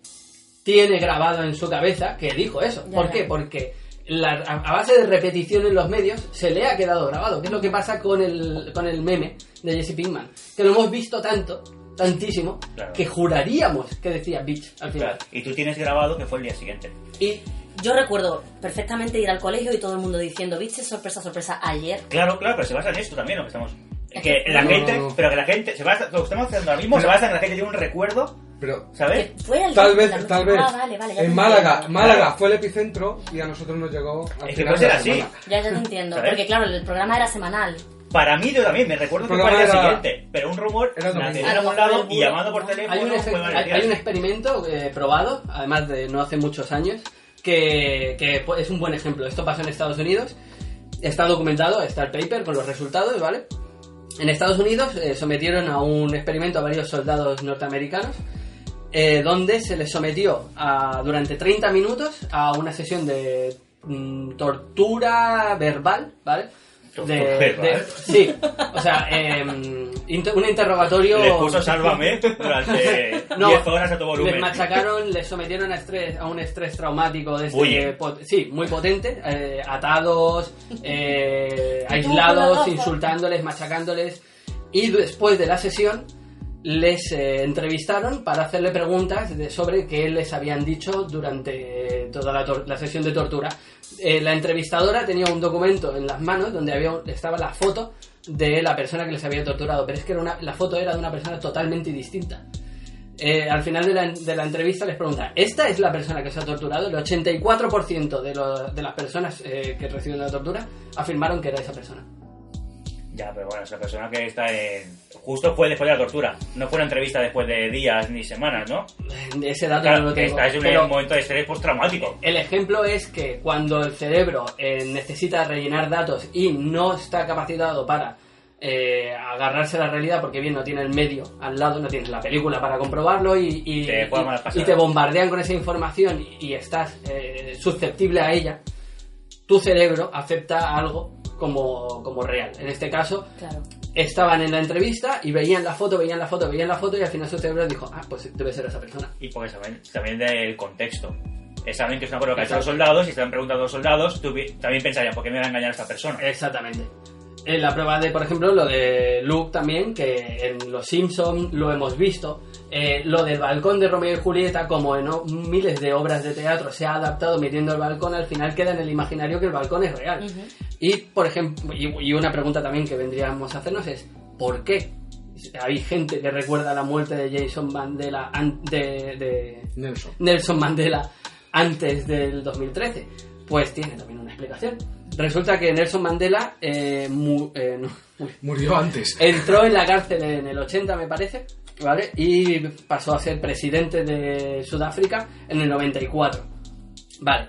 tiene grabado en su cabeza que dijo eso. Ya, ¿Por ya. qué? Porque la- a, base de repetición en los medios se le ha quedado grabado. ¿Qué es lo que pasa con el, con el meme de Jesse Pinkman? Que lo hemos visto tanto, tantísimo, Claro. que juraríamos que decía bitch al final. Claro, Y tú tienes grabado que fue el día siguiente. Y Yo recuerdo perfectamente ir al colegio y todo el mundo diciendo, ¿viste? Sorpresa, sorpresa, ayer. Claro, claro, pero se basa en esto también lo que estamos. Es Que que- la No, gente, no, no. pero que la gente, se basa, lo que estamos haciendo ahora mismo se Pero- basa en que la gente tiene un recuerdo, Pero ¿sabes? Fue al tal vez, tal vez. Ah, vale, vale, en Málaga, entiendo. Málaga fue el epicentro y a nosotros nos llegó al Es que final puede ser así. Ya, ya te entiendo. ¿Sabes? Porque claro, el programa era semanal. Para mí yo también, me recuerdo que El fue al día era- siguiente, pero un rumor nació mejor lado el y llamando por teléfono Hay un, hay- hay un experimento eh, probado, además de no hace muchos años, que, que pu- es un buen ejemplo. Esto pasó en Estados Unidos, está documentado, está el paper con los resultados, ¿vale? En Estados Unidos eh, sometieron a un experimento a varios soldados norteamericanos, eh, donde se les sometió a, durante 30 minutos a una sesión de mm, tortura verbal, ¿vale? Tortura De- verbal. de- sí, o sea, em, inter- un interrogatorio. Les puso Sálvame durante No, 10 horas a todo volumen. Les machacaron, les sometieron a, estrés, a un estrés traumático de este, pot- sí, muy potente, eh, atados, eh, aislados, insultándoles, machacándoles. Y después de la sesión les eh, entrevistaron para hacerle preguntas sobre qué les habían dicho durante toda la, sesión de tortura. Eh, la entrevistadora tenía un documento en las manos donde había, estaba la foto de la persona que les había torturado, pero es que la foto era de una persona totalmente distinta. Eh, al final de la, entrevista les pregunta, ¿esta es la persona que se ha torturado? El 84% de, de las personas que reciben la tortura afirmaron que era esa persona. Ya, pero bueno, es la persona que está en... Justo fue después de la tortura. No fue una entrevista después de días ni semanas, ¿no? Ese dato Claro, no lo que tengo. pero un momento de estrés postraumático. el ejemplo es que cuando el cerebro eh, necesita rellenar datos y no está capacitado para eh, agarrarse a la realidad porque bien no tiene el medio al lado, no tienes la película para comprobarlo y, y, Te y- y bombardean con esa información y, y estás eh, susceptible a ella, tu cerebro acepta algo como, como real. En este caso, Claro. estaban en la entrevista y veían la foto, veían la foto, veían la foto y al final su cerebro dijo, ah, pues debe ser esa persona. Y porque saben también del contexto. Saben que es una cosa que ha hecho los soldados y están preguntando a los soldados, tú también pensarían, ¿por qué me va a engañar esta persona? Exactamente. En la prueba de, por ejemplo, lo de Luke también, que en Los Simpsons lo hemos visto. Eh, lo del balcón de Romeo y Julieta, como en o- miles de obras de teatro se ha adaptado metiendo el balcón, al final queda en el imaginario que el balcón es real. Y, por ejemplo, y, y una pregunta también que vendríamos a hacernos es, ¿por qué? Hay gente que recuerda la muerte de Jason Mandela, an- de- de, Nelson. Nelson Mandela antes del 2013. Pues tiene también una explicación. Resulta que Nelson Mandela eh, mu- eh, no, uy, Murió antes. entró en la cárcel en el 80, me parece, ¿vale? Y pasó a ser presidente de Sudáfrica en el 94. Vale.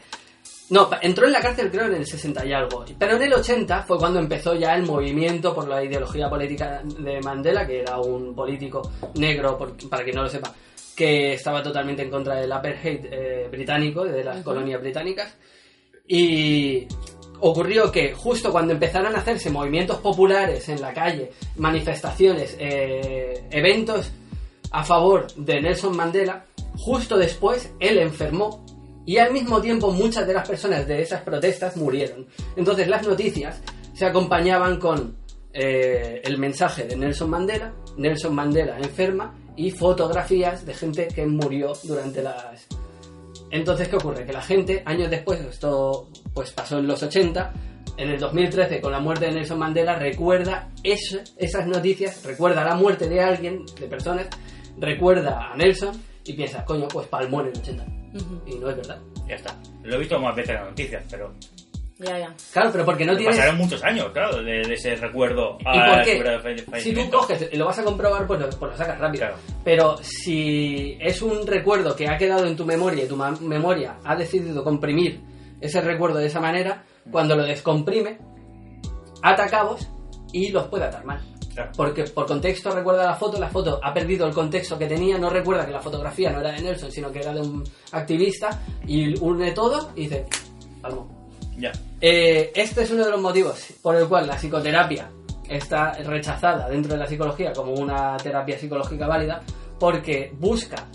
No, entró en la cárcel creo en el 60 y algo. Pero en el 80 fue cuando empezó ya el movimiento por la ideología política de Mandela, que era un político negro, por- para quien no lo sepa, que estaba totalmente en contra del apartheid eh, británico, de las colonias británicas. Y ocurrió que justo cuando empezaron a hacerse movimientos populares en la calle, manifestaciones, eh, eventos a favor de Nelson Mandela, justo después él enfermó y al mismo tiempo muchas de las personas de esas protestas murieron. Entonces las noticias se acompañaban con eh, el mensaje de Nelson Mandela, Nelson Mandela enferma y fotografías de gente que murió durante las... Entonces, ¿qué ocurre? Que la gente, años después, esto pues pasó en los 80, en el 2013, con la muerte de Nelson Mandela, recuerda esas noticias, recuerda la muerte de alguien, de personas, recuerda a Nelson y piensa, coño, pues palmó en el 80. Y no es verdad. Ya está. Lo he visto más veces en las noticias, pero. Ya, ya. Claro, pero porque no tienes... Pasaron muchos años, claro, de, de ese recuerdo ¿Y a por qué? Si tú coges y lo vas a comprobar, pues lo, pues lo sacas rápido. Pero si es un recuerdo que ha quedado en tu memoria y tu memoria ha decidido comprimir ese recuerdo de esa manera, cuando lo descomprime, ata cabos y los puede atar Porque por contexto recuerda la foto, la foto ha perdido el contexto que tenía, no recuerda que la fotografía no era de Nelson, sino que era de un activista, y une todo y dice, palmo. Ya. Eh, este es uno de los motivos por el cual la psicoterapia está rechazada dentro de la psicología como una terapia psicológica válida, porque busca.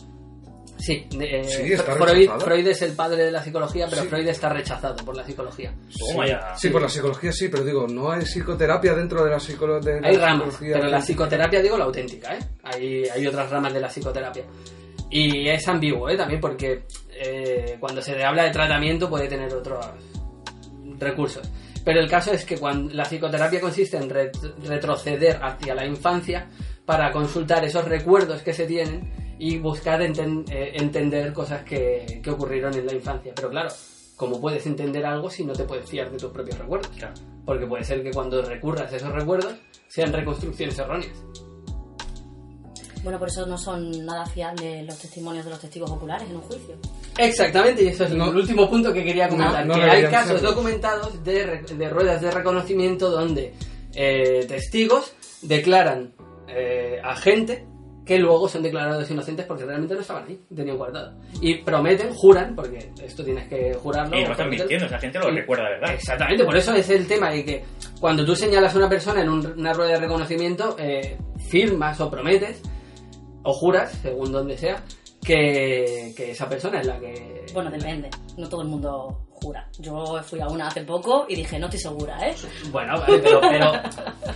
Sí, eh, Sí, está Freud. Freud es el padre de la psicología, pero Sí. Freud está rechazado por la psicología. Sí, sí, por la psicología sí, pero digo, no hay psicoterapia dentro de la, psicolo- de la Hay ramas, psicología. pero la psicoterapia digo la auténtica, ¿eh? Hay, hay otras ramas de la psicoterapia. Y es ambiguo, ¿eh? También porque eh, cuando se habla de tratamiento puede tener otros recursos. Pero el caso es que cuando la psicoterapia consiste en ret- retroceder hacia la infancia para consultar esos recuerdos que se tienen y buscar enten- eh, entender cosas que, que ocurrieron en la infancia. Pero claro, ¿cómo puedes entender algo si no te puedes fiar de tus propios recuerdos? Porque puede ser que cuando recurras a esos recuerdos sean reconstrucciones erróneas. Bueno, por eso no son nada fiables los testimonios de los testigos oculares en un juicio. Exactamente, y eso es el último punto que quería comentar. No, no que hay casos documentados de, de ruedas de reconocimiento donde eh, testigos declaran eh, a gente que luego son declarados inocentes porque realmente no estaban ahí, tenían guardado. Y prometen, juran, porque esto tienes que jurarlo. Y no están mintiendo, esa gente lo Y- recuerda, ¿verdad? Exactamente, por eso es el tema de que cuando tú señalas a una persona en un- una rueda de reconocimiento, eh, firmas o prometes o juras, según donde sea, que, que esa persona es la que... Bueno, depende. No todo el mundo jura. Yo fui a una hace poco y dije, no estoy segura, ¿eh? Bueno, vale, pero, pero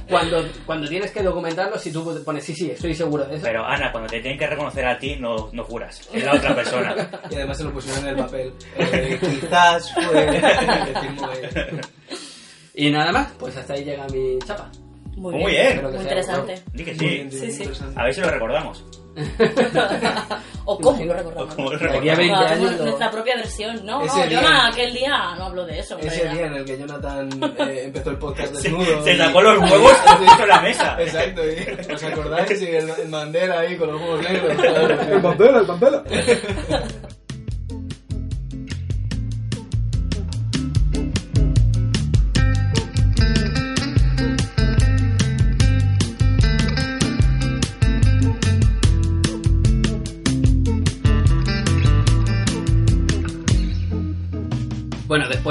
cuando, cuando tienes que documentarlo, si tú pones, sí, sí, estoy seguro de eso. Pero Ana, cuando te tienen que reconocer a ti, no, no juras. Es la otra persona. Y además se lo pusieron en el papel. Eh, quizás fue. Y nada más, pues hasta ahí llega mi chapa. Muy Muy bien. Muy interesante. Di que Muy sí. bien, Sí, sí. interesante. A ver si lo recordamos. O cómo lo recordamos. Lo aquí a recordamos. 20 Hacemos años lo- nuestra propia versión. No, Ese no, día- Jonah, aquel día no hablo de eso. en Ese realidad. día en el que Jonathan eh, empezó el podcast Se- desnudo. se y- sacó los huevos y puso en la mesa. Exacto, y, ¿os acordáis? Y el, el Mandela ahí con los huevos negros. El Mandela, el Mandela.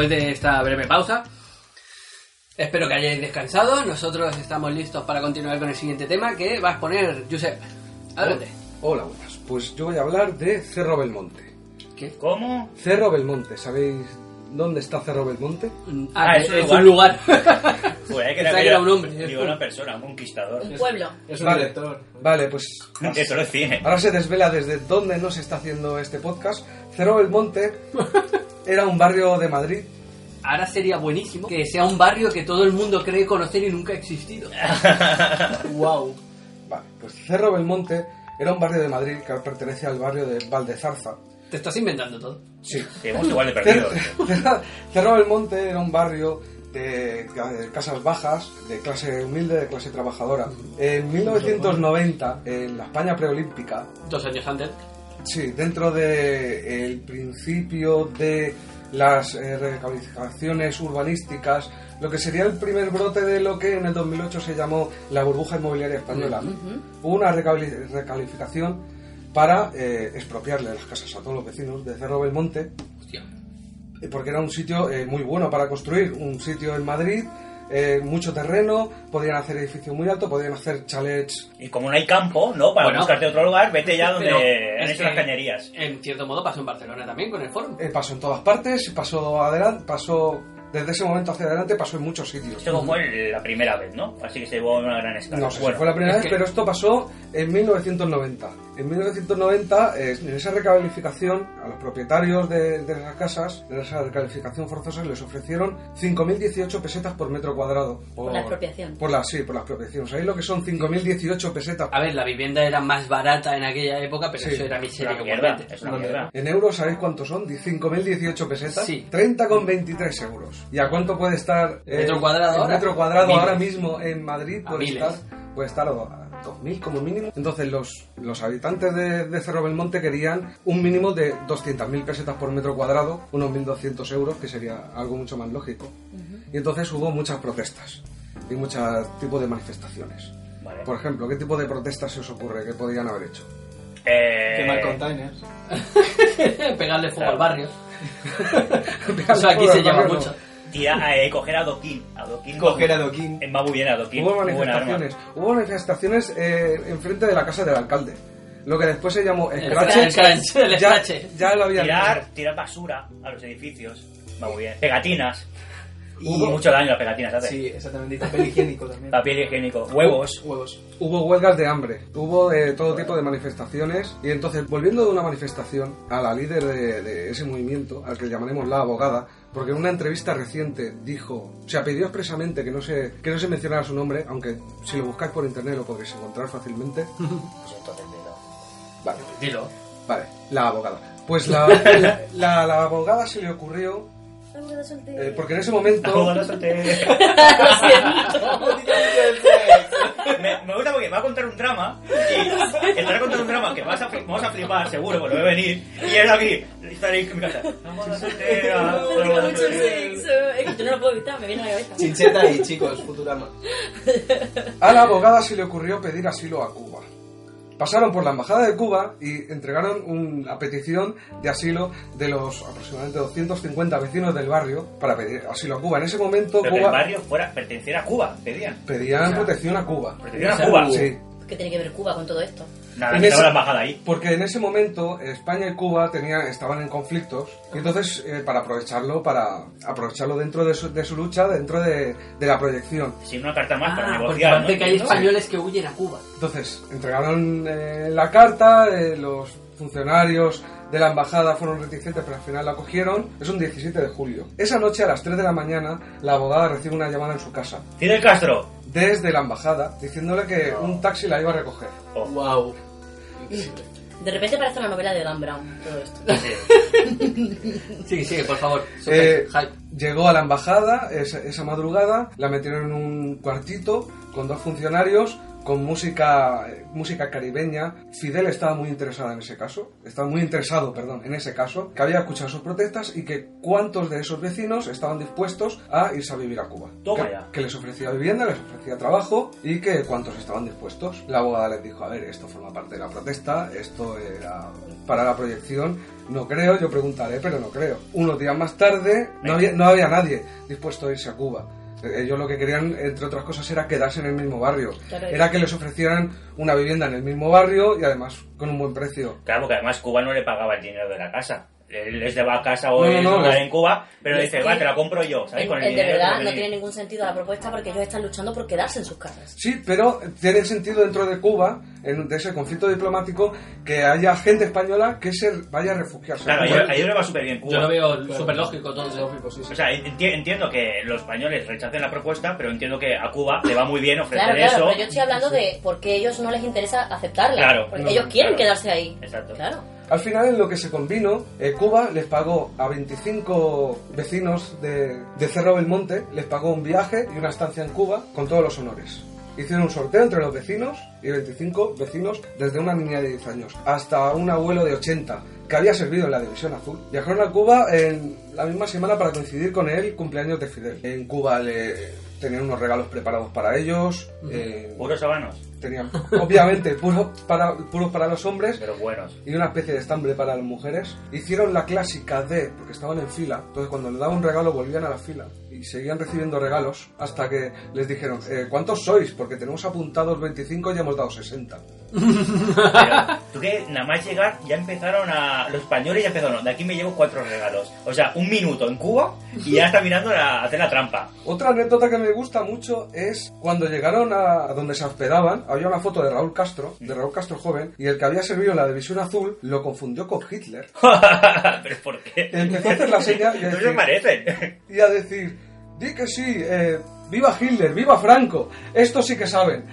Después de esta breve pausa, espero que hayáis descansado. Nosotros estamos listos para continuar con el siguiente tema que va a exponer Josep. Adelante. Hola, buenas. Pues yo voy a hablar de Cerro Belmonte. ¿Qué? ¿Cómo? Cerro Belmonte, ¿sabéis dónde está Cerro Belmonte? Ah, Ah, es, es un es lugar. un lugar. Pues hay que era un hombre. Digo, una persona, un conquistador. Un pueblo. Es un Vale, director. vale, pues Eso lo es cine. ahora se desvela desde dónde nos está haciendo este podcast. Cerro Belmonte era un barrio de Madrid. Ahora sería buenísimo que sea un barrio que todo el mundo cree conocer y nunca ha existido. Wow. Vale, pues Cerro Belmonte era un barrio de Madrid que pertenece al barrio de Valdezarza. Te estás inventando todo. Sí. Estamos igual de perdidos. Cerro Cerro Belmonte era un barrio de casas bajas, de clase humilde, de clase trabajadora. En 1990, en la España preolímpica, Dos años antes. Sí, dentro de el principio de las eh, recalificaciones urbanísticas, lo que sería el primer brote de lo que en el 2008 se llamó la burbuja inmobiliaria española. Hubo una recali- recalificación para eh, expropiarle las casas a todos los vecinos de Cerro Belmonte, Hostia. eh, porque era un sitio eh, muy bueno para construir, un sitio en Madrid, eh, mucho terreno, podían hacer edificios muy altos, podían hacer chalets Y como no hay campo, ¿no? Para Bueno. buscarte otro lugar, vete ya donde han hecho las cañerías. En cierto modo pasó en Barcelona también con el foro. Eh, pasó en todas partes, pasó adelante, pasó desde ese momento hacia adelante, pasó en muchos sitios. Esto fue la primera vez, ¿no? Así que se llevó a una gran escala. No sé Bueno, si fue la primera es vez, que- pero esto pasó en 1990. En 1990, eh, en esa recalificación, a los propietarios de, de las casas, de esa recalificación forzosa, les ofrecieron 5.018 pesetas por metro cuadrado. Por la expropiación. Por la, sí, por la expropiación. ¿Sabéis lo que son 5.018 pesetas? A ver, la vivienda era más barata en aquella época, pero Sí. eso era miseria una mierda, es una mierda. En euros, ¿sabéis cuántos son? 5.018 pesetas. Sí. 30,23 euros. ¿Y a cuánto puede estar eh, Metro cuadrado el ahora? metro cuadrado A ahora mismo en Madrid? A Puede miles. estar, puede estar a 2.000 como mínimo. Entonces los, los habitantes de, de Cerro Belmonte querían un mínimo de 200.000 pesetas por metro cuadrado, unos 1.200 euros, que sería algo mucho más lógico. Y entonces hubo muchas protestas y muchos tipos de manifestaciones. Vale. Por ejemplo, ¿qué tipo de protestas se os ocurre que podían haber hecho? Eh, Quemar containers. Pegarle fuego Claro. al barrio. Eso aquí se lleva mucho. Tira- eh, coger a Doquín. A Doquín Coger a Doquín. Es más muy bien a Doquín. Hubo manifestaciones, hubo manifestaciones eh, enfrente de la casa del alcalde. Lo que después se llamó El Scratch. scratch, scratch, el ya, scratch. ya lo habían Tirar, tirar basura a los edificios. Va muy bien. Pegatinas. Y Hubo- mucho daño las pegatinas, ¿sabes? Sí, exactamente. Y papel higiénico también. Papel higiénico. Huevos. Huevos. Hubo huelgas de hambre, hubo eh, todo tipo de manifestaciones. Y entonces, volviendo de una manifestación a la líder de, de ese movimiento, al que llamaremos la abogada, porque en una entrevista reciente dijo, o sea, pidió expresamente que no se, que no se mencionara su nombre, aunque si lo buscáis por internet lo podréis encontrar fácilmente. Pues entonces, dilo. Vale. Dilo. Vale, la abogada. Pues la, la, la- la abogada se le ocurrió, eh, porque en ese momento... Abogada soltera. me, me gusta porque va a contar un drama y estará contando un drama que vas a, vamos a flipar seguro porque lo voy a venir y él aquí estaré en mi casa soltera, abogada Mucho sexo. Es que yo no lo puedo evitar, me viene a la cabeza. Chincheta y chicos, Futurama. A la abogada se le ocurrió pedir asilo a Cuba. Pasaron por la embajada de Cuba y entregaron una petición de asilo de los aproximadamente 250 vecinos del barrio para pedir asilo a Cuba. En ese momento pero que el Cuba barrio fuera perteneciera a Cuba pedían pedían protección a Cuba. Protección a Cuba. Sí. ¿Qué tiene que ver Cuba con todo esto? Nada En ese- la embajada ahí Porque en ese momento España y Cuba tenían, estaban en conflictos y entonces eh, para aprovecharlo, para aprovecharlo dentro de su, de su lucha, dentro de, de la proyección. sin una carta más para Ah, porque negociar parece ¿no? que hay españoles que huyen a Cuba. Entonces, entregaron eh, la carta, eh, los funcionarios de la embajada fueron reticentes, pero al final la cogieron. Es un 17 de julio. Esa noche, a las 3 de la mañana, la abogada recibe una llamada en su casa, Fidel Castro desde la embajada, diciéndole que un taxi la iba a recoger. Oh. Wow. De repente parece una novela de Dan Brown, todo esto. Sí, sí, por favor. Eh, llegó a la embajada esa, esa madrugada, la metieron en un cuartito con dos funcionarios con música música caribeña. Fidel estaba muy interesada en ese caso, estaba muy interesado, perdón, en ese caso, que había escuchado sus protestas y que cuántos de esos vecinos estaban dispuestos a irse a vivir a Cuba. Toma que, ya. que les ofrecía vivienda, les ofrecía trabajo y que cuántos estaban dispuestos. La abogada les dijo, a ver, esto forma parte de la protesta, esto era para la proyección. No creo, yo preguntaré, pero no creo. Unos días más tarde no había, no había nadie dispuesto a irse a Cuba. Ellos lo que querían, entre otras cosas, era quedarse en el mismo barrio. Claro. Era que les ofrecieran una vivienda en el mismo barrio y además con un buen precio. Claro, porque además Cuba no le pagaba el dinero de la casa. Él les lleva a casa o No, el no, no, en Cuba, pero le es dice, va, te la compro yo, ¿sabes? En- Con el en- de dinero. verdad no tiene ningún sentido la propuesta porque ellos están luchando por quedarse en sus casas. Sí, pero tiene sentido dentro de Cuba, en, de ese conflicto diplomático, que haya gente española que se vaya a refugiarse. Claro, a ellos, a ellos les va súper bien Cuba. Yo lo veo Claro. súper lógico todo. Lógico, sí, sí. O sea, enti- entiendo que los españoles rechacen la propuesta, pero entiendo que a Cuba le va muy bien ofrecer Claro, claro, eso. pero yo estoy hablando de por qué ellos no les interesa aceptarla. Claro. Porque No, ellos quieren claro. quedarse ahí. Exacto. Claro. Al final, en lo que se convino, eh, Cuba les pagó a 25 vecinos de, de Cerro Belmonte, les pagó un viaje y una estancia en Cuba con todos los honores. Hicieron un sorteo entre los vecinos y 25 vecinos, desde una niña de 10 años hasta un abuelo de 80 que había servido en la División Azul. Viajaron a Cuba en la misma semana para coincidir con el cumpleaños de Fidel. En Cuba le tenían unos regalos preparados para ellos. eh, Puros sabanos, tenían, obviamente, puros para, puros para los hombres pero buenos. y una especie de estambre para las mujeres. Hicieron la clásica de, porque estaban en fila, entonces cuando le daban un regalo volvían a la fila y seguían recibiendo regalos hasta que les dijeron, eh, ¿cuántos sois? Porque tenemos apuntados 25 y ya hemos dado 60. Pero, tú que nada más llegar ya empezaron a. Los españoles ya empezaron. De aquí me llevo cuatro regalos. O sea, un minuto en Cuba y ya está mirando a hacer la trampa. Otra anécdota que me gusta mucho es cuando llegaron a donde se hospedaban, había una foto de Raúl Castro, de Raúl Castro joven, y el que había servido en la División Azul lo confundió con Hitler. ¿Pero por qué? Empezó a hacer la señal y a No se decir, parecen. y a decir, di que sí, eh, viva Hitler, viva Franco, estos sí que saben.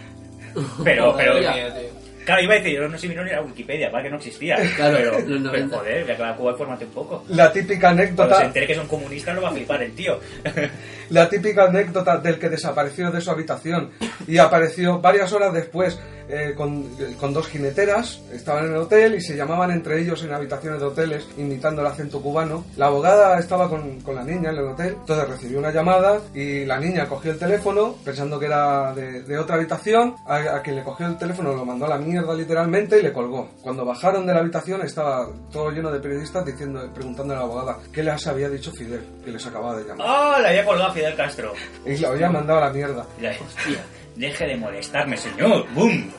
Pero, pero. Mía, tío. Claro, iba a decir, yo no sé, no era Wikipedia, para que no existía. Claro, pero, los pero 90. joder, que acaba Cuba, fórmate un poco. La típica Cuando se anécdota, entere que son comunistas, lo va a flipar el tío. la típica anécdota del que desapareció de su habitación y apareció varias horas después eh, con, con dos jineteras, estaban en el hotel y se llamaban entre ellos en habitaciones de hoteles imitando el acento cubano. La abogada estaba con, con la niña en el hotel, entonces recibió una llamada y la niña cogió el teléfono pensando que era de, de otra habitación, a, a quien le cogió el teléfono lo mandó a la mierda literalmente y le colgó. Cuando bajaron de la habitación estaba todo lleno de periodistas diciendo, preguntando a la abogada qué les había dicho Fidel, que les acababa de llamar. ¡Ah! le había colgado Fidel Castro. Y lo había mandado a la mierda. La hostia, deje de molestarme, señor. ¡Bum!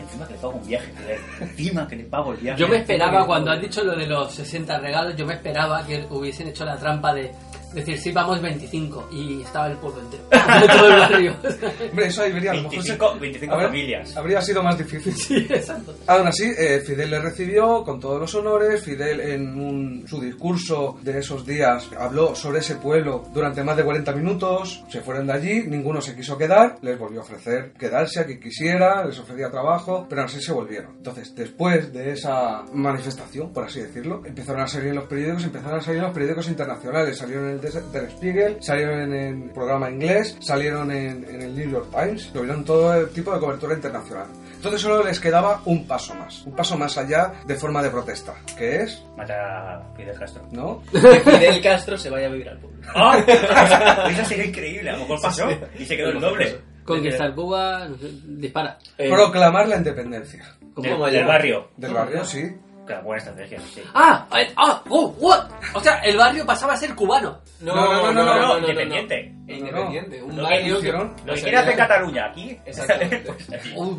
Encima que le pago un viaje, Fidel. Encima que le pago el viaje. Yo me esperaba, cuando has dicho lo de los 60 regalos, yo me esperaba que hubiesen hecho la trampa de decir, sí, vamos 25. Y estaba el pueblo entero. Todo el barrio. Hombre, eso ahí vería, a lo mejor se- 25, 25 A ver, familias. Habría sido más difícil. sí, exacto. Aún así, eh, Fidel le recibió con todos los honores. Fidel, en un- su discurso de esos días, habló sobre ese pueblo durante más de 40 minutos. Se fueron de allí, ninguno se quiso quedar. Les volvió a ofrecer quedarse a quien quisiera, les ofrecía trabajo, pero así se volvieron. Entonces, después de esa manifestación, por así decirlo, empezaron a salir en los periódicos, empezaron a salir en los periódicos internacionales. Salieron en el Der Der Spiegel, salieron en el programa inglés, salieron en, en el New York Times, tuvieron todo el tipo de cobertura internacional. Entonces solo les quedaba un paso más, un paso más allá de forma de protesta, que es, Matar a Fidel Castro. ¿no? Que Fidel Castro se vaya a vivir al pueblo. ¡Ah! Esa- Esa sería increíble. A lo mejor pasó y se quedó el doble. Conquistar Cuba, no sé, dispara. Eh, Proclamar la independencia. Del, ¿Cómo del allá? barrio. Del barrio, sí. Claro, buena estrategia, sí. ¡Ah! eh, ¡Ah! ¡Oh! ¿What? O sea, el barrio pasaba a ser cubano. No, No, no, no, no, no, independiente. Independiente. Un barrio que... Lo que quiere hacer Cataluña aquí. Exactamente. pues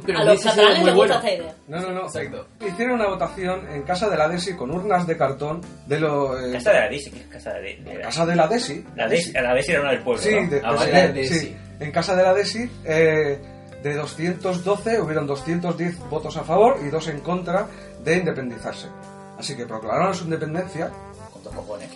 pero A los catalanes les gusta idea. No, no, no. Exacto. Hicieron una votación en casa de la DESI con urnas de cartón de lo... eh, Casa de la Desi, ¿qué es casa de, de la casa de la DESI. La Desi, la Desi era una del pueblo. Sí, ¿no? de- Ah, de- vale. la de- DESI. sí. en casa de la DESI, eh, de 212 hubieron 210 votos a favor y dos en contra de independizarse. Así que proclamaron su independencia. Con dos cojones.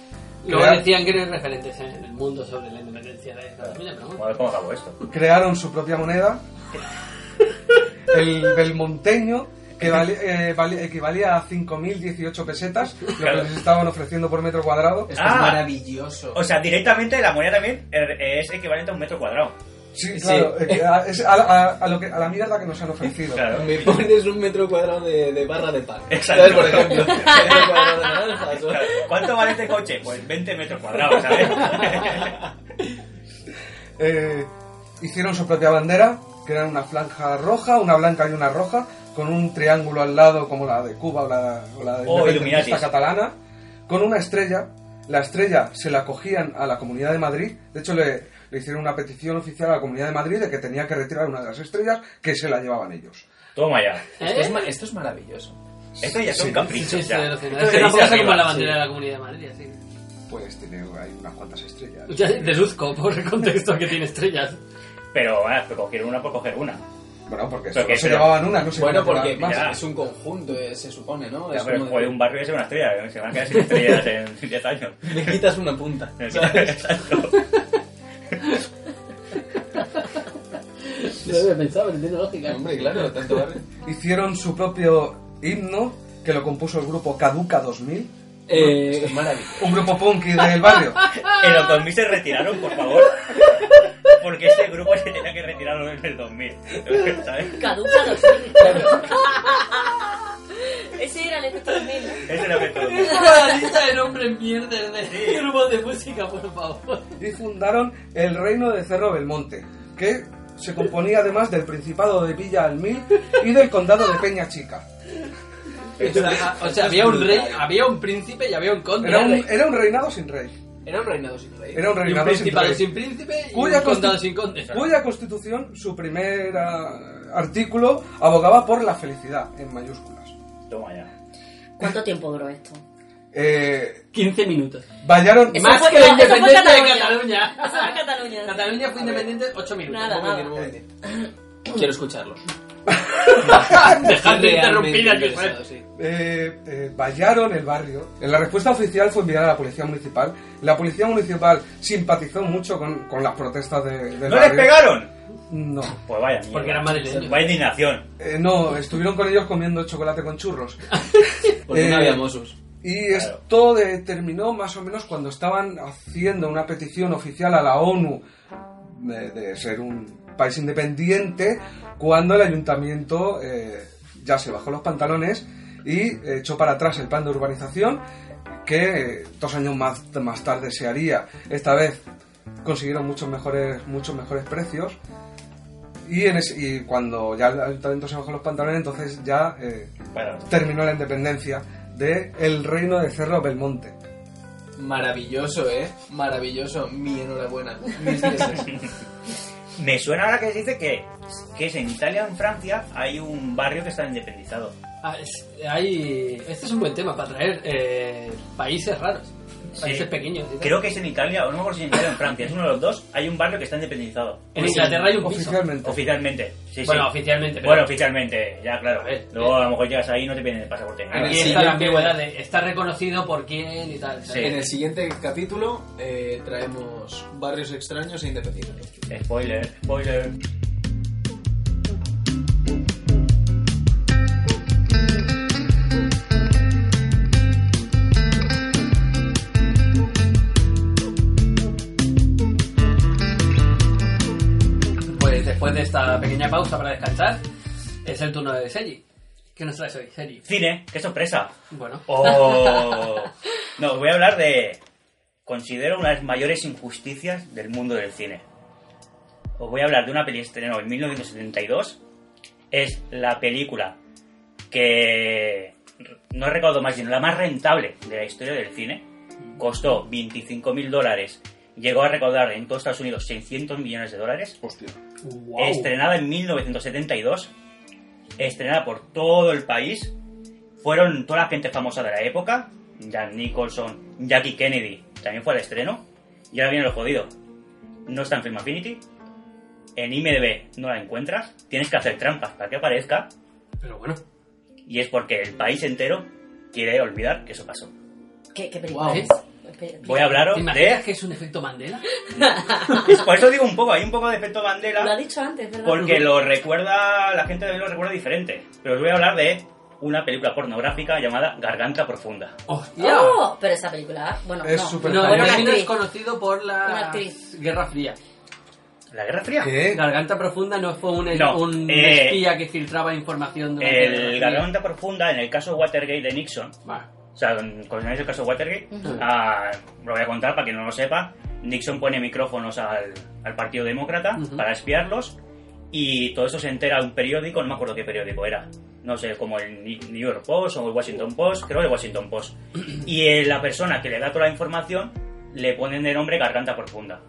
Luego Crear- decían que eran referentes en el mundo sobre la independencia de Cataluña, pero Vamos bueno. a ver cómo acabó esto. crearon su propia moneda, el belmonteño, que vali- eh, vali- equivalía a 5.018 pesetas, lo que les estaban ofreciendo por metro cuadrado. Esto Ah. es maravilloso. O sea, directamente la moneda también eh, es equivalente a un metro cuadrado. Sí, Sí. claro, eh, que a, es a- a- a lo que, a la mierda que nos han ofrecido. Claro. Me pones un metro cuadrado de, de barra de pan. Exacto. ¿Sabes? Por ejemplo. ¿Cuánto vale este coche? Pues 20 metros cuadrados, ¿sabes? Eh, hicieron su propia bandera, que era una franja roja, una blanca y una roja, con un triángulo al lado como la de Cuba o la, o la de Oh, catalana, con una estrella. La estrella se la cogían a la Comunidad de Madrid. De hecho, le, le hicieron una petición oficial a la Comunidad de Madrid de que tenía que retirar una de las estrellas que se la llevaban ellos. Toma ya. Esto, es, ¿Eh? ma- esto es maravilloso. Esto ya son Sí. caprichos. Sí, sí, ya. Esto Es que se tampoco como arriba. la bandera de la Comunidad de Madrid, así. Pues tiene hay unas cuantas estrellas. Ya deduzco por el contexto que tiene estrellas. Pero, ah, pero cogieron una por coger una. Bueno, porque Pero solo que- se pero- llevaban una, no se Bueno, porque más. ya. es un conjunto, eh, se supone, ¿no? Ya, Es pero como de- un barrio es una estrella. Se van a quedar sin estrellas en 10 años. Le quitas una punta. ¿sabes? No lo he pensado, pero tiene lógica. Hombre, claro, tanto barrio. Hicieron su propio himno, que que lo compuso el grupo Caduca 2000. Eh, Un grupo punky del barrio. En los 2000 se retiraron, por favor. Porque ese grupo se tenía que retirar en el 2000. ¿Sabes? Caduca 2000. Ese era el efecto 2000, ¿no? Ese era el efecto 2000. La lista de nombres mierdas de grupos de música, por favor. y fundaron el reino de Cerro Belmonte, que se componía además del Principado de Villa Almil y del Condado de Peña Chica. O sea, o sea, había un rey, había un príncipe y había un conde. Era un, era un reinado sin rey. Era un reinado sin rey. Era un Y un reinado sin rey. sin príncipe y Cuya, un condado sin conde. cuya constitución, su primer ah, artículo, abogaba por la felicidad, en mayúsculas. Toma ya. ¿Cuánto tiempo duró esto? Eh, 15 minutos. vallaron... Y más fue- que la fue independencia de Cataluña. Cataluña. Cataluña. Cataluña fue independiente 8 minutos. Nada, nada. Quiero escucharlos. Dejad de interrumpir a interesado, Josep. sí. eh, eh, vallaron el barrio. En la respuesta oficial fue enviada a la policía municipal. La policía municipal simpatizó mucho con, con las protestas de, del ¿No les pegaron? No. Pues vaya mierda. Porque eran madrileños. Vaya indignación. Eh, no, estuvieron con ellos comiendo chocolate con churros. Porque no había Mossos. Y esto de- terminó más o menos cuando estaban haciendo una petición oficial a la ONU de, de ser un país independiente, cuando el ayuntamiento eh, ya se bajó los pantalones y echó para atrás el plan de urbanización que eh, dos años más, más tarde se haría. Esta vez consiguieron muchos mejores, muchos mejores precios. Y, en ese- y cuando ya el ayuntamiento se bajó los pantalones, entonces ya eh, Bueno, terminó la independencia de el reino de Cerro Belmonte. Maravilloso, ¿eh? Maravilloso. Mi enhorabuena. Mis. me suena ahora que se dice que, que es en Italia o en Francia hay un barrio que está independizado. Ah, hay, este es un buen tema para traer eh, países raros, países Sí. pequeños. tal. Creo que es en Italia, o no me acuerdo si en Italia o en Francia, es uno de los dos. Hay un barrio que está independizado. En Inglaterra hay un piso. Oficialmente. Oficialmente, sí, Bueno, sí. oficialmente. Pero Bueno, oficialmente, ya, claro. A ver, Luego a lo mejor llegas ahí y no te piden el pasaporte. aquí está la siguiente- ambigüedad de está reconocido por quién y tal. En el siguiente capítulo eh, traemos barrios extraños e independientes. Spoiler, spoiler. De esta pequeña pausa para descansar, es el turno de Sergi. ¿Qué nos traes hoy, Sergi? Cine, qué sorpresa. Bueno. Oh. No, os voy a hablar de. Considero una de las mayores injusticias del mundo del cine. Os voy a hablar de una peli estrenó en 1972. Es la película que. No he recordado más, sino la más rentable de la historia del cine. Costó 25 mil dólares. Llegó a recaudar en todos Estados Unidos 600 millones de dólares. Hostia. Wow. Estrenada en 1972. Estrenada por todo el país. Fueron toda la gente famosa de la época. Jack Nicholson, Jackie Kennedy, también fue al estreno. Y ahora viene lo jodido. No está en Film Affinity. En IMDb no la encuentras. Tienes que hacer trampas para que aparezca. Pero bueno. Y es porque el país entero quiere olvidar que eso pasó. ¿Qué, qué película Wow. es? Voy a hablaros ¿Te imaginas de... que es un efecto Mandela? Por eso digo un poco, hay un poco de efecto Lo ha Mandela. dicho antes, ¿verdad? Porque lo recuerda, la gente lo recuerda diferente. Pero os voy a hablar de una película pornográfica llamada Garganta Profunda. ¡Hostia! ¡Oh! Pero esa película, bueno, Es no. súper No, término es conocido por Una la actriz. Guerra Fría. ¿La Guerra Fría? ¿Qué? Garganta Profunda no fue un, No, un eh, espía que filtraba información la El. Garganta Profunda, en el caso Watergate de Nixon. O sea, ¿conocéis el caso Watergate? Ujú. Ah, lo voy a contar para quien no lo sepa. Nixon pone micrófonos al, al Partido Demócrata para espiarlos y todo eso se entera un periódico, no me acuerdo qué periódico era. No sé, como el New York Post o el Washington Post, creo el Washington Post. Y eh, la persona que le da toda la información le ponen de nombre Garganta Profunda.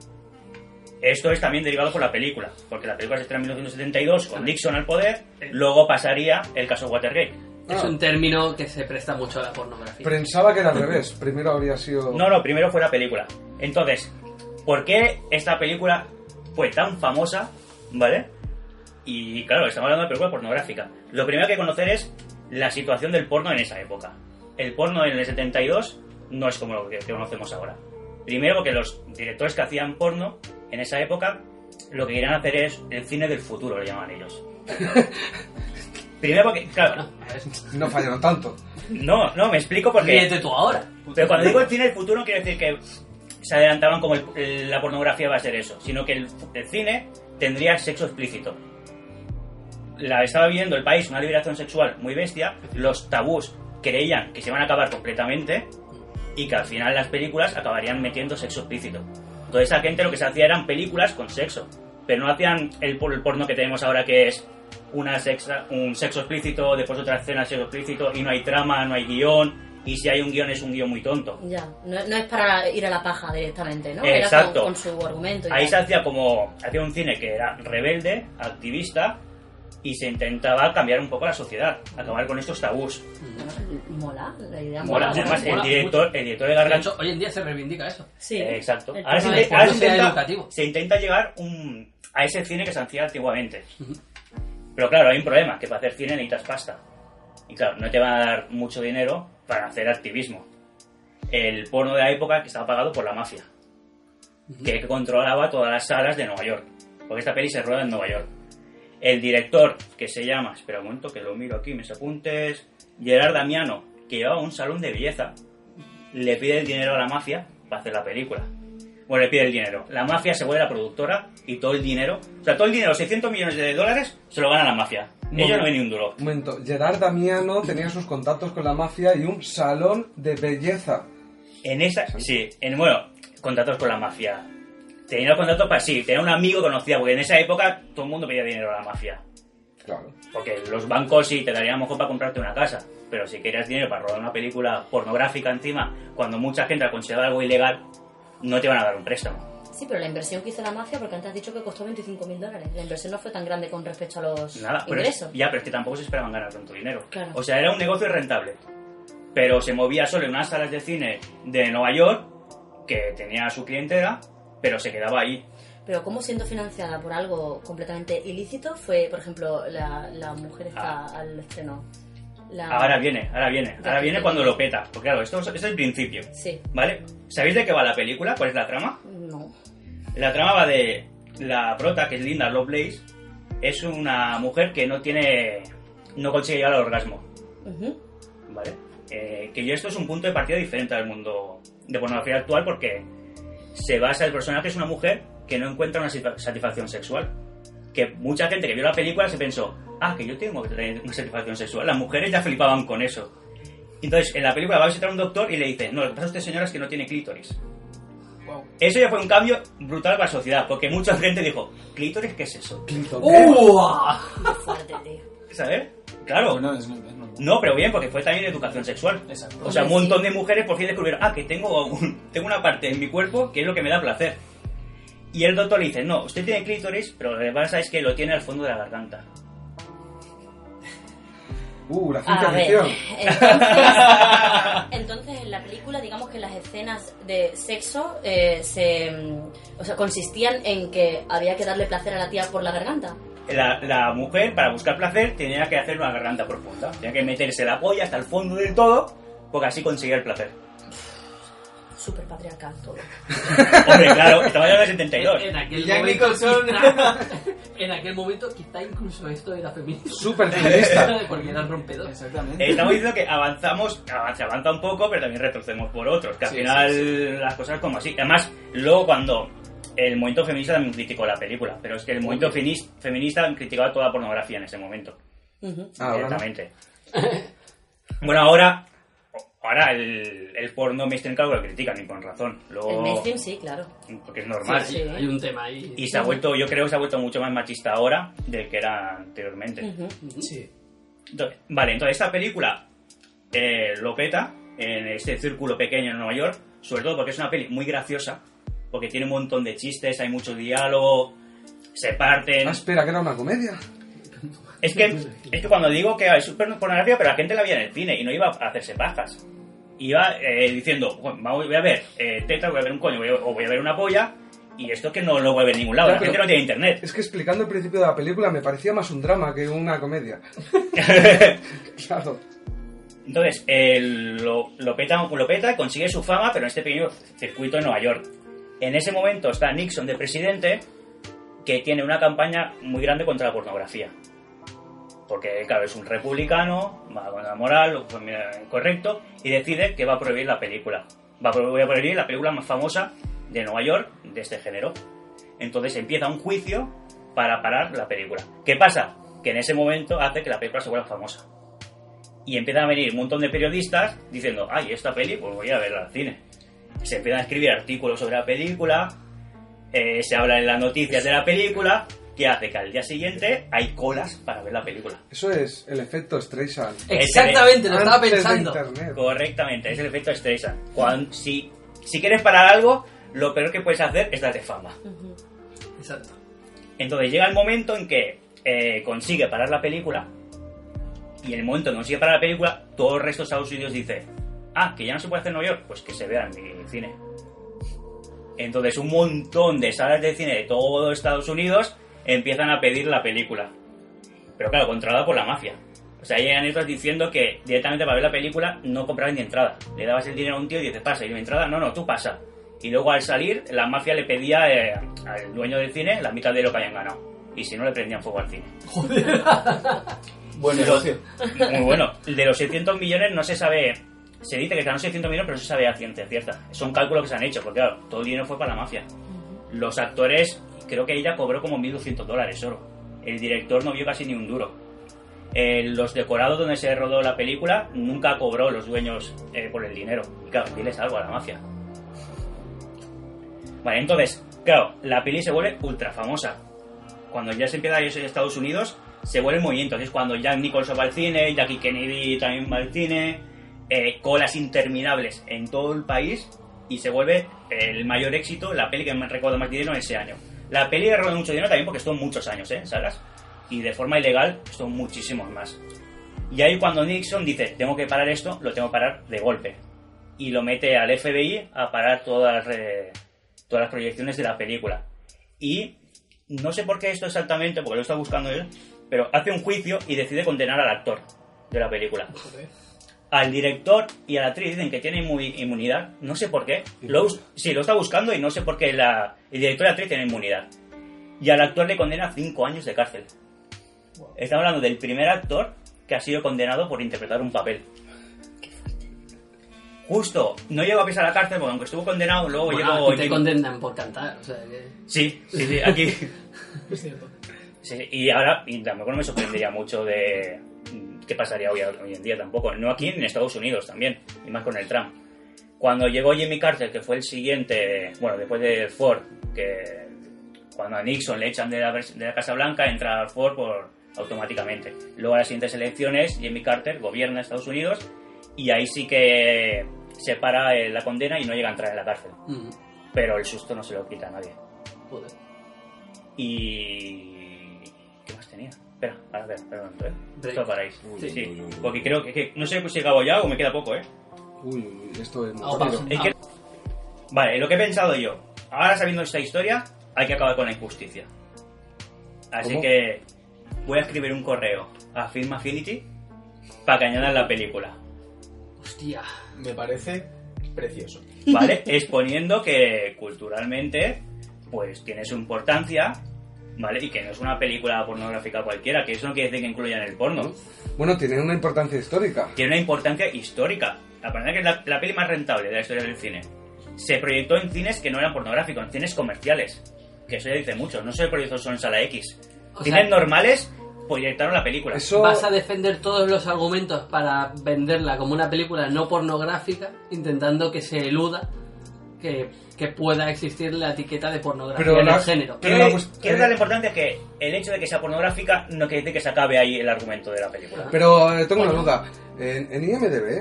Esto es también derivado por la película, porque la película se estrena en 1972 con Nixon al poder, luego pasaría el caso Watergate. Es Ah. un término que se presta mucho a la pornografía. Pensaba que era al revés. Primero habría sido. No, no, primero fue la película. Entonces, ¿por qué esta película fue tan famosa? ¿Vale? Y claro, estamos hablando de película pornográfica. Lo primero que hay que conocer es la situación del porno en esa época. El porno en el 72 no es como lo que que conocemos ahora. Primero porque los directores que hacían porno en esa época lo que querían hacer es el cine del futuro, lo llaman ellos. Primero porque, claro, No fallaron tanto. no, no, me explico porque... Ríete tú ahora. Pero cuando digo el cine del futuro no quiere decir que se adelantaban como el- el- la pornografía va a ser eso, sino que el, el cine tendría sexo explícito. La estaba viviendo el país una liberación sexual muy bestia, los tabús creían que se iban a acabar completamente y que al final las películas acabarían metiendo sexo explícito. Toda esa gente lo que se hacía eran películas con sexo, pero no hacían el, por- el porno que tenemos ahora que es una sexa- un sexo explícito, después otra escena sexo explícito y no hay trama, no hay guion y si hay un guion es un guion muy tonto. Ya, no, no es para ir a la paja directamente, ¿no? Era Exacto. con, con su argumento. y Ahí se tal. hacía como hacía un cine que era rebelde, activista y se intentaba cambiar un poco la sociedad, acabar con estos tabús. Mola, la idea Mola, mola. además el mola director, el director de hecho, hoy en día se reivindica eso. Sí. Eh, Exacto. El Ahora, se, ahora se intenta, se intenta llegar un- a ese cine que se hacía antiguamente. Pero claro, hay un problema, que para hacer cine necesitas pasta. Y claro, no te van a dar mucho dinero para hacer activismo. El porno de la época que estaba pagado por la mafia, que controlaba todas las salas de Nueva York. Porque esta peli se rueda en Nueva York. El director, que se llama, espera un momento que lo miro aquí, mis apuntes, Gerard Damiano, que llevaba un salón de belleza, le pide el dinero a la mafia para hacer la película. Bueno, le pide el dinero. La mafia se vuelve la productora y todo el dinero, o sea, todo el dinero, 600 millones de dólares, se lo gana la mafia. Ellos no ven ni un duro. Un momento, Gerard Damiano tenía sus contactos con la mafia y un salón de belleza. En esa, sí, en, bueno, contratos con la mafia. Tenía los contratos para, sí, tenía un amigo conocía, porque en esa época todo el mundo pedía dinero a la mafia. Claro. Porque los bancos sí te darían a lo mejor para comprarte una casa, pero si querías dinero para rodar una película pornográfica encima, cuando mucha gente la considera algo ilegal, no te van a dar un préstamo. Sí, pero la inversión que hizo la mafia, porque antes has dicho que costó 25 mil dólares. La inversión no fue tan grande con respecto a los Nada, pero es- ingresos. ya, pero es que tampoco se esperaban ganar tanto dinero. Claro. O sea, era un negocio rentable. Pero se movía solo en unas salas de cine de Nueva York, que tenía su clientela, pero se quedaba ahí. Pero ¿cómo siendo financiada por algo completamente ilícito fue, por ejemplo, la, la mujer está al estreno? La... Ahora viene, ahora viene, Ya. ahora viene cuando lo peta. Porque claro, esto es, es el principio. Sí. ¿Vale? ¿Sabéis de qué va la película? ¿Cuál es la trama? No. La trama va de la prota, que es Linda Lovelace, es una mujer que no tiene. no consigue llegar al orgasmo. ¿Vale? Eh, que yo esto es un punto de partida diferente al mundo de pornografía actual porque se basa el personaje es una mujer que no encuentra una satisfa- satisfacción sexual. Que mucha gente que vio la película se pensó, ah, que yo tengo que tener una satisfacción sexual. Las mujeres ya flipaban con eso. Entonces, en la película va a visitar a un doctor y le dice, no, lo que pasa a usted señora es que no tiene clítoris. Wow. Eso ya fue un cambio brutal para la sociedad, porque mucha gente dijo, ¿clítoris qué es eso? Fuerte. ¿Sabes? Claro. Bueno, es, normal. No, pero bien, porque fue también educación sexual. Exacto. O sea, un montón de mujeres por fin descubrieron, ah, que tengo, un- tengo una parte en mi cuerpo que es lo que me da placer. Y el doctor le dice, no, usted tiene clítoris, pero lo que pasa es que lo tiene al fondo de la garganta. Uh, la ciencia ficción. entonces, entonces en la película digamos que las escenas de sexo eh, se, o sea, consistían en que había que darle placer a la tía por la garganta. La, la mujer, para buscar placer, tenía que hacer una garganta profunda. Tenía que meterse la polla hasta el fondo del todo, porque así conseguía el placer. Súper patriarcal todo. Hombre, claro, estaba en el 72. En aquel, Jack momento, Nicholson. quizá, en aquel momento quizá incluso esto era feminista. Súper feminista. Porque era rompedor. Exactamente. Eh, Estamos diciendo que avanzamos, avan- se avanza un poco, pero también retrocedemos por otros. Que al Sí, final sí, las cosas como así. Además, luego cuando el movimiento feminista también criticó la película, pero es que el movimiento finis- feminista criticaba toda la pornografía en ese momento. Ujú. Ah, directamente. bueno, ahora, ahora el, el porno mainstream claro lo critican y con razón. El Luego, mainstream sí, claro. porque es normal. Sí, sí. Hay un tema ahí. Y se ha vuelto, yo creo que se ha vuelto mucho más machista ahora del que era anteriormente. Sí. Entonces- vale, entonces esta película eh, lo peta en este círculo pequeño en Nueva York, sobre todo porque es una peli muy graciosa, porque tiene un montón de chistes, hay mucho diálogo, se parten. Ah, espera, que era una comedia. Es que, es que cuando digo que hay super pornografía, pero la gente la veía en el cine y no iba a hacerse pajas. Iba eh, diciendo, "Bueno, vamos- voy a ver eh, tetas, voy a ver un coño, voy a- o voy a ver una polla, y esto que no lo voy a ver en ningún lado, Ya, la gente no tiene internet. Es que explicando el principio de la película me parecía más un drama que una comedia. Claro. Entonces, él lo, lo peta, lo peta, consigue su fama, pero en este pequeño circuito en Nueva York. En ese momento está Nixon de presidente, que tiene una campaña muy grande contra la pornografía. Porque, claro, es un republicano, va con la moral, correcto, y decide que va a prohibir la película. Va a prohibir la película más famosa de Nueva York de este género. Entonces empieza un juicio para parar la película. ¿Qué pasa? Que en ese momento hace que la película se vuelva famosa. Y empiezan a venir un montón de periodistas diciendo, ay, esta peli, pues voy a verla al cine. Se empiezan a escribir artículos sobre la película, eh, se habla en las noticias de la película, que hace que al día siguiente hay colas para ver la película. Eso es el efecto Streisand. Exactamente, lo estaba pensando. Correctamente, es el efecto Streisand. Cuando, si, si quieres parar algo, lo peor que puedes hacer es darte fama. Exacto. Entonces llega el momento en que eh, consigue parar la película y en el momento en que consigue parar la película, todo el resto de Estados Unidos dice, ah, que ya no se puede hacer en Nueva York, pues que se vea en mi cine. Entonces un montón de salas de cine de todo Estados Unidos empiezan a pedir la película. Pero claro, controlada por la mafia. O sea, llegan otros diciendo que directamente para ver la película no comprabas ni entrada. Le dabas el dinero a un tío y dices, pasa, y mi entrada, no, no, tú pasa. Y luego al salir, la mafia le pedía eh, al dueño del cine la mitad de lo que hayan ganado. Y si no, le prendían fuego al cine. Buen Los- negocio. Muy bueno. De los 600 millones no se sabe. Se dice que ganaron 600 millones, pero no se sabe a ciencia cierta. Son cálculos que se han hecho, porque claro, todo el dinero fue para la mafia. Los actores, creo que ella cobró como 1.200 dólares solo. El director no vio casi ni un duro. Eh, los decorados donde se rodó la película nunca cobró los dueños eh, por el dinero. Y claro, diles algo a la mafia. Vale, entonces, claro, la peli se vuelve ultra famosa. Cuando ya se empieza a irse en Estados Unidos, se vuelve muy entonces es cuando Jack Nicholson va al cine, Jackie Kennedy también va al cine, eh, colas interminables en todo el país y se vuelve el mayor éxito, la peli que me recuerda más dinero ese año. La peli robado mucho dinero también porque estuvo muchos años, ¿eh? ¿Sabes? Y de forma ilegal estuvo muchísimos más. Y ahí cuando Nixon dice, tengo que parar esto, lo tengo que parar de golpe. Y lo mete al FBI a parar todas, eh, todas las proyecciones de la película. Y no sé por qué esto exactamente, porque lo está buscando él, pero hace un juicio y decide condenar al actor de la película. Al director y a la actriz dicen que tienen inmu- inmunidad, no sé por qué. Lo, sí, lo está buscando y no sé por qué la, el director y la actriz tienen inmunidad. Y al actor le condena 5 años de cárcel. Estamos hablando del primer actor que ha sido condenado por interpretar un papel. Justo, no llegó a pisar la cárcel porque aunque estuvo condenado, luego Bueno, llegó... aquí te condenan por cantar, o sea que... Sí, sí, sí, aquí... Es cierto. Sí, y ahora, y tampoco no me sorprendería mucho de qué pasaría hoy, hoy en día tampoco. No aquí, en Estados Unidos también, y más con el Trump. Cuando llegó Jimmy Carter, que fue el siguiente, bueno, después de Ford, que cuando a Nixon le echan de la, de la Casa Blanca, entra Ford por, automáticamente. Luego a las siguientes elecciones, Jimmy Carter gobierna Estados Unidos y ahí sí que se para eh, la condena y no llega a entrar en la cárcel. Mm, Pero el susto no se lo quita a nadie. joder. Y. ¿Qué más tenía? Espera, espera un momento, ¿eh? Esto paráis. Sí. Sí, porque creo que, que- No sé si acabo ya o me queda poco, ¿eh? Uy, uy, esto es muy. Es que- Vale, lo que he pensado yo. Ahora sabiendo esta historia, hay que acabar con la injusticia. Así ¿Cómo? que voy a escribir un correo a Film Affinity para que añadan la película. Hostia. Me parece precioso. ¿Vale? Exponiendo que culturalmente, pues tiene su importancia, ¿vale? Y que no es una película pornográfica cualquiera, que eso no quiere decir que incluyan el porno. Bueno, tiene una importancia histórica. tiene una importancia histórica. La verdad que es la, la peli más rentable de la historia del cine. Se proyectó en cines que no eran pornográficos, en cines comerciales. Que eso ya dice mucho. No se proyectó solo en sala X. O cines sea- normales proyectaron la película. Eso... Vas a defender todos los argumentos para venderla como una película no pornográfica, intentando que se eluda que, que pueda existir la etiqueta de pornografía Pero en la- el género. pero Quiero, la quiero eh, darle importancia que el hecho de que sea pornográfica no quiere decir que se acabe ahí el argumento de la película. Pero eh, tengo una duda. En, en IMDB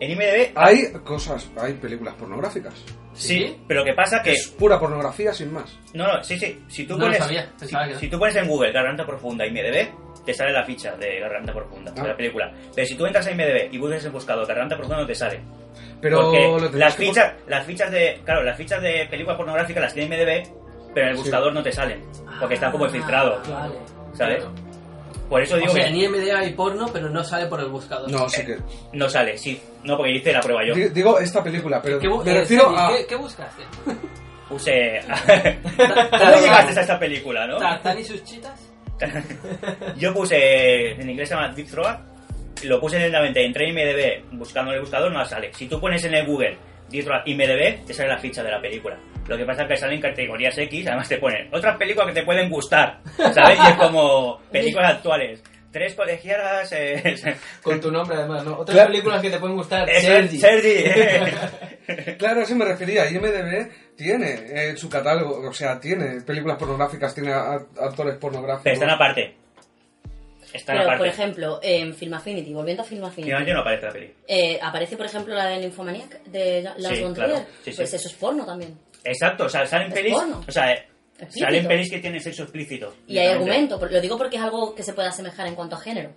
En IMDb hay cosas, hay películas pornográficas. sí, pero lo que pasa que Es pura pornografía sin más. no, no, sí, sí, si tú No lo pones sabía, si, que no. si tú pones en Google Garganta Profunda IMDb te sale la ficha de Garganta Profunda Ah. de la película. Pero si tú entras a IMDb y buscas en buscador Garganta Profunda no te sale. Pero Porque lo tendrás las que fichas, las fichas de, claro, las fichas de películas pornográficas las tiene IMDb, pero en el Sí. buscador no te salen, porque están como filtrados, Ah, Vale. ¿sabes? Por eso O digo sea, que en IMDb hay porno, pero no sale por el buscador. No, sí que. no sale, sí, no porque hice la prueba yo. Di- Digo esta película, pero ¿Qué, me eh, refiero Sergi, a. ¿qué, qué buscaste? Puse ¿Cómo llegaste a esta película, no? ¿Tarzán y sus chitas? Yo puse, en inglés se llama Deep Throat, lo puse directamente, entré en IMDB, buscando en el buscador no sale. Si tú pones en el Google IMDB, te sale la ficha de la película. Lo que pasa es que salen categorías X, además te ponen otras películas que te pueden gustar, ¿sabes? Y es como películas actuales. Tres colegialas... Eh, Con tu nombre, además, ¿no? Otras Claro. películas que te pueden gustar. Sergi. Sergi. Claro, a eso me refería. IMDB tiene eh, su catálogo, o sea, tiene películas pornográficas, tiene actores pornográficos. Pero están aparte. Pero, por ejemplo, en Film Affinity, volviendo a Film Affinity, no aparece la peli. eh, aparece, por ejemplo, la de Nymphomaniac de Lars Sí, von claro. Trier. Sí, sí. Pues eso es porno también. Exacto, o sea, salen Es pelis... porno. O sea, Explícito. salen pelis que tienen sexo explícito. Y hay argumento, lo digo porque es algo que se puede asemejar en cuanto a género.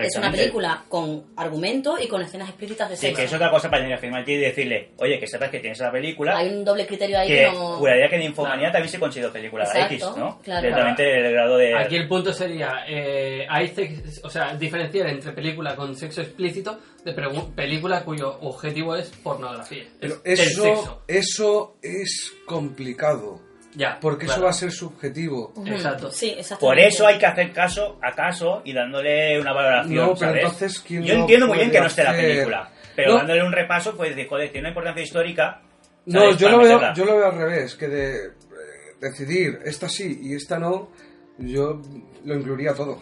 Es una película con argumento y con escenas explícitas de Sí, sexo. que es otra cosa para tener que firmar y decirle, oye, que sepas que tienes la película. Hay un doble criterio ahí que que no... juraría que en Infomanía también se considera película Exacto, X, ¿no? claro. Directamente el grado de... Aquí el punto sería, eh, hay sex- o sea, diferenciar entre película con sexo explícito de película cuyo objetivo es pornografía. Pero es eso, sexo. eso es complicado. Ya, Porque eso claro. va a ser subjetivo. Exacto. Sí. Por eso hay que hacer caso a caso y dándole una valoración, No, pero ¿sabes? entonces, ¿quién Yo entiendo muy bien que no esté la película, pero No. dándole un repaso, pues decir, joder, tiene una importancia histórica. No, yo lo, veo, yo lo veo al revés, que de eh, decidir esta sí y esta no, yo lo incluiría todo.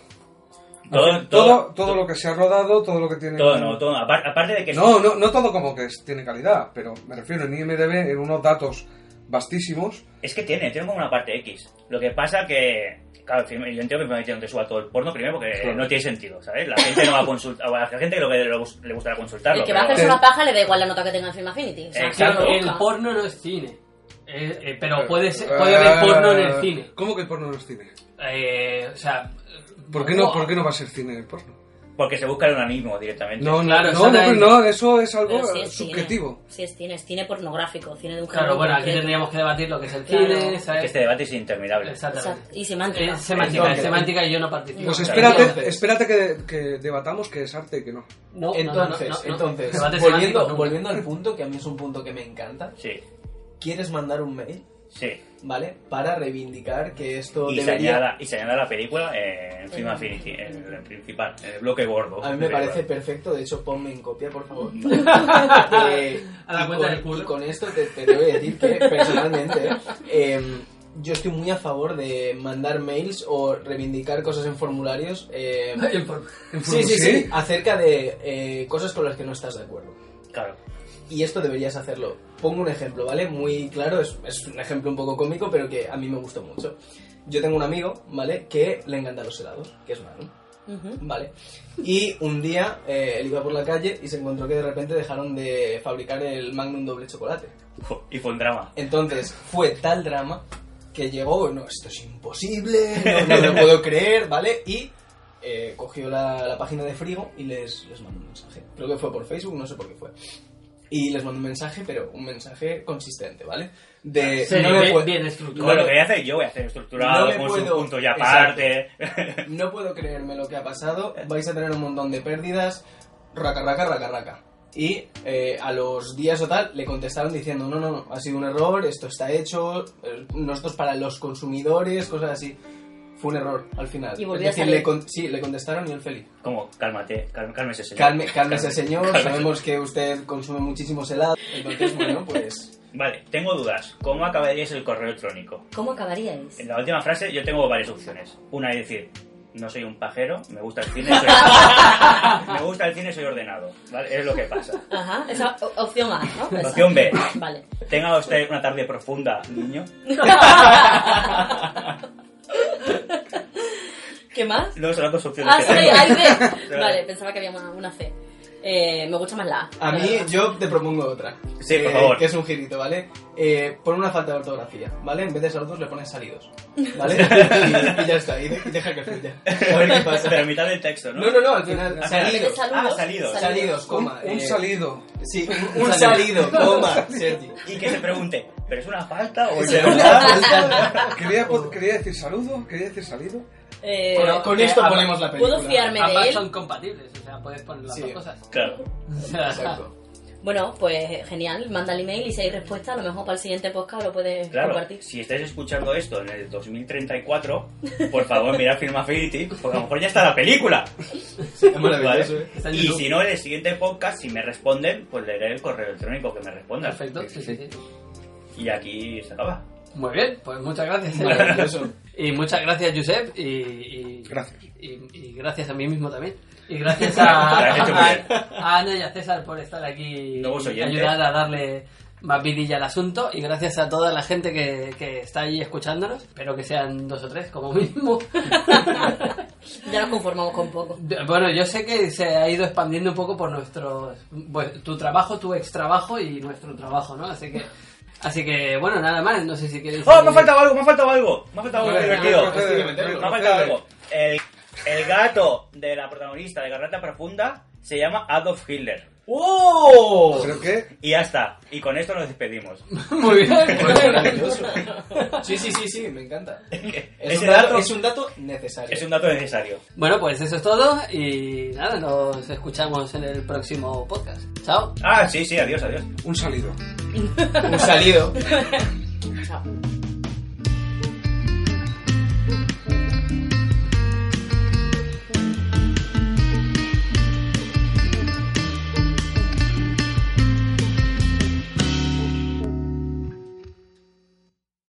Todo, todo, todo, todo lo que se ha rodado, todo lo que tiene... todo, no, todo. Apar- Aparte de que... No, no, no todo como que es- tiene calidad, pero me refiero en IMDB, en unos datos vastísimos. Es que tiene, tiene como una parte X. Lo que pasa que... Claro, yo entiendo que me no te suba todo el porno primero porque Claro. no tiene sentido, ¿sabes? La gente no va a consultar, a la gente lo que le gus- le gustará consultarlo. El que va a hacerse una paja le da igual la nota que tenga en Film Affinity. O sea, Exacto. que El porno no es cine. Eh, eh, pero puede, ser, puede haber porno en el cine. ¿Cómo que el porno no es cine? Eh, o sea... ¿Por qué no, ¿por qué no va a ser cine el porno? Porque se busca el organismo directamente. No, Claro, no, no, no, eso es algo sí es cine. subjetivo. Sí es cine, es cine pornográfico, cine de un Claro, bueno, aquí tendríamos que debatir lo que es el Claro. cine, ¿sabes? Que este debate es interminable. Exactamente. Exacto. Y semántica. Es semántica, Entonces- es semántica y yo no participo. Pues espérate, espérate que, que debatamos que es arte y que no. No, Entonces, no, no, no. entonces volviendo, volviendo al punto, que a mí es un punto que me encanta, Sí, ¿quieres mandar un mail? Sí. ¿Vale? Para reivindicar que esto Y se, debería... añada, y se añada la película en Film Affinity, en el principal, en el bloque gordo. A mí me parece perfecto, de hecho ponme en copia, por favor. Eh, A la y cuenta con- del culo. Y con esto te, te debo decir que personalmente eh, yo estoy muy a favor de mandar mails o reivindicar cosas en formularios. eh, En sí, ¿Sí? sí, acerca de eh, cosas con las que no estás de acuerdo. Claro. Y esto deberías hacerlo. Pongo un ejemplo, ¿vale? Muy claro, es, es un ejemplo un poco cómico, pero que a mí me gustó mucho. Yo tengo un amigo, ¿vale? Que le encantan los helados, que es Manu. Ujú. Vale. Y un día eh, él iba por la calle y se encontró que de repente dejaron de fabricar el Magnum doble chocolate. Y fue un drama. Entonces fue tal drama que llegó, no, esto es imposible, no, lo puedo creer, ¿vale? Y eh, cogió la, la página de Frigo y les, les mandó un mensaje. Creo que fue por Facebook, no sé por qué fue. Y les mandó un mensaje, pero un mensaje consistente, ¿vale? De, Sí, no bien, puedo- bien estructurado. lo que voy a hacer yo, voy a hacer estructurado, No con puedo- su punto ya Exacto. aparte. No puedo creerme lo que ha pasado. Vais a tener un montón de pérdidas. Raca, raca, raca, raca. Y eh, a los días o tal le contestaron diciendo: No, no, no, ha sido un error, esto está hecho, eh, nosotros para los consumidores, cosas así. Fue un error al final. Y es decir, salir. le con- sí, le contestaron y él feliz. Como, cálmate, cálmese, señor. Calme, cálmese, señor. Cálmese. Sabemos que usted consume muchísimos helados. Entonces, bueno, pues. Vale, tengo dudas. ¿Cómo acabaríais el correo electrónico? ¿Cómo acabaríais? En la última frase yo tengo varias opciones. Una es decir, no soy un pajero, me gusta el cine, soy... me gusta el cine, soy ordenado. ¿Vale? Es lo que pasa. Ajá, esa opción A, ¿no? Esa. Opción B. Vale. Tenga usted una tarde profunda, niño. ¿Qué más? No, son las dos opciones Ah, que sí, tengo. hay B. Vale, pensaba que había una, una C. Eh, me gusta más la A. A mí, yo te propongo otra. Sí, por Eh, favor. Que es un girito, ¿vale? Eh, pon una falta de ortografía, ¿vale? En vez de saludos le pones salidos, ¿vale? y, y ya está, y, de- y deja que fluya. A ver qué pasa. Pero a mitad del texto, ¿no? No, no, no, al final, salidos. Saludos. Ah, salidos. Salidos, Un, coma. un eh, salido. Sí, un, un salido, coma, Sergi. Y que se pregunte, ¿pero es una falta o es Sí, de una verdad? ¿Quería, quería decir saludo? ¿Quería decir salido? Eh, Con, con esto ponemos la película. ¿Puedo fiarme de Ambas él? son compatibles, o sea, puedes poner las Sí. dos cosas. Claro. Exacto. Bueno, pues genial, manda el email y si hay respuesta, a lo mejor para el siguiente podcast lo puedes Claro, compartir. si estáis escuchando esto en el 2034, por favor mirad Film Affinity, porque a lo mejor ya está la película. es maravilloso, ¿Vale? ¿eh? Y si no, en el siguiente podcast, si me responden, pues leeré el correo electrónico que me respondan. Perfecto, sí, sí, sí. Y aquí se acaba. Muy bien, pues muchas gracias. Maravilloso. Y muchas gracias, Josep. Y, y- Gracias. Y, y gracias a mí mismo también. Y gracias a, Gracias, a- a Ana y a César por estar aquí y ayudar a darle más vidilla al asunto. Y gracias a toda la gente que, que está ahí escuchándonos. Espero que sean dos o tres como mínimo. Ya nos conformamos con poco. Bueno, yo sé que se ha ido expandiendo un poco por nuestro... pues, tu trabajo, tu ex trabajo y nuestro trabajo, ¿no? Así que... Así que, bueno, nada más. No sé si queréis... ¡Oh, me ha faltado algo! ¡Me ha faltado algo! ¡Me ha faltado algo divertido! Me ha faltado algo. El, el gato de la protagonista de Garganta Profunda se llama Adolf Hitler. ¡Oh! Creo que Y ya está. Y con esto nos despedimos. Muy bien. Maravilloso. Sí, sí, sí, sí, me encanta. Es un, dato, dato- es un dato necesario. Es un dato necesario. Bueno, pues eso es todo y nada, nos escuchamos en el próximo podcast. Chao. Ah, sí, sí, adiós, adiós. un salido. un salido. Chao.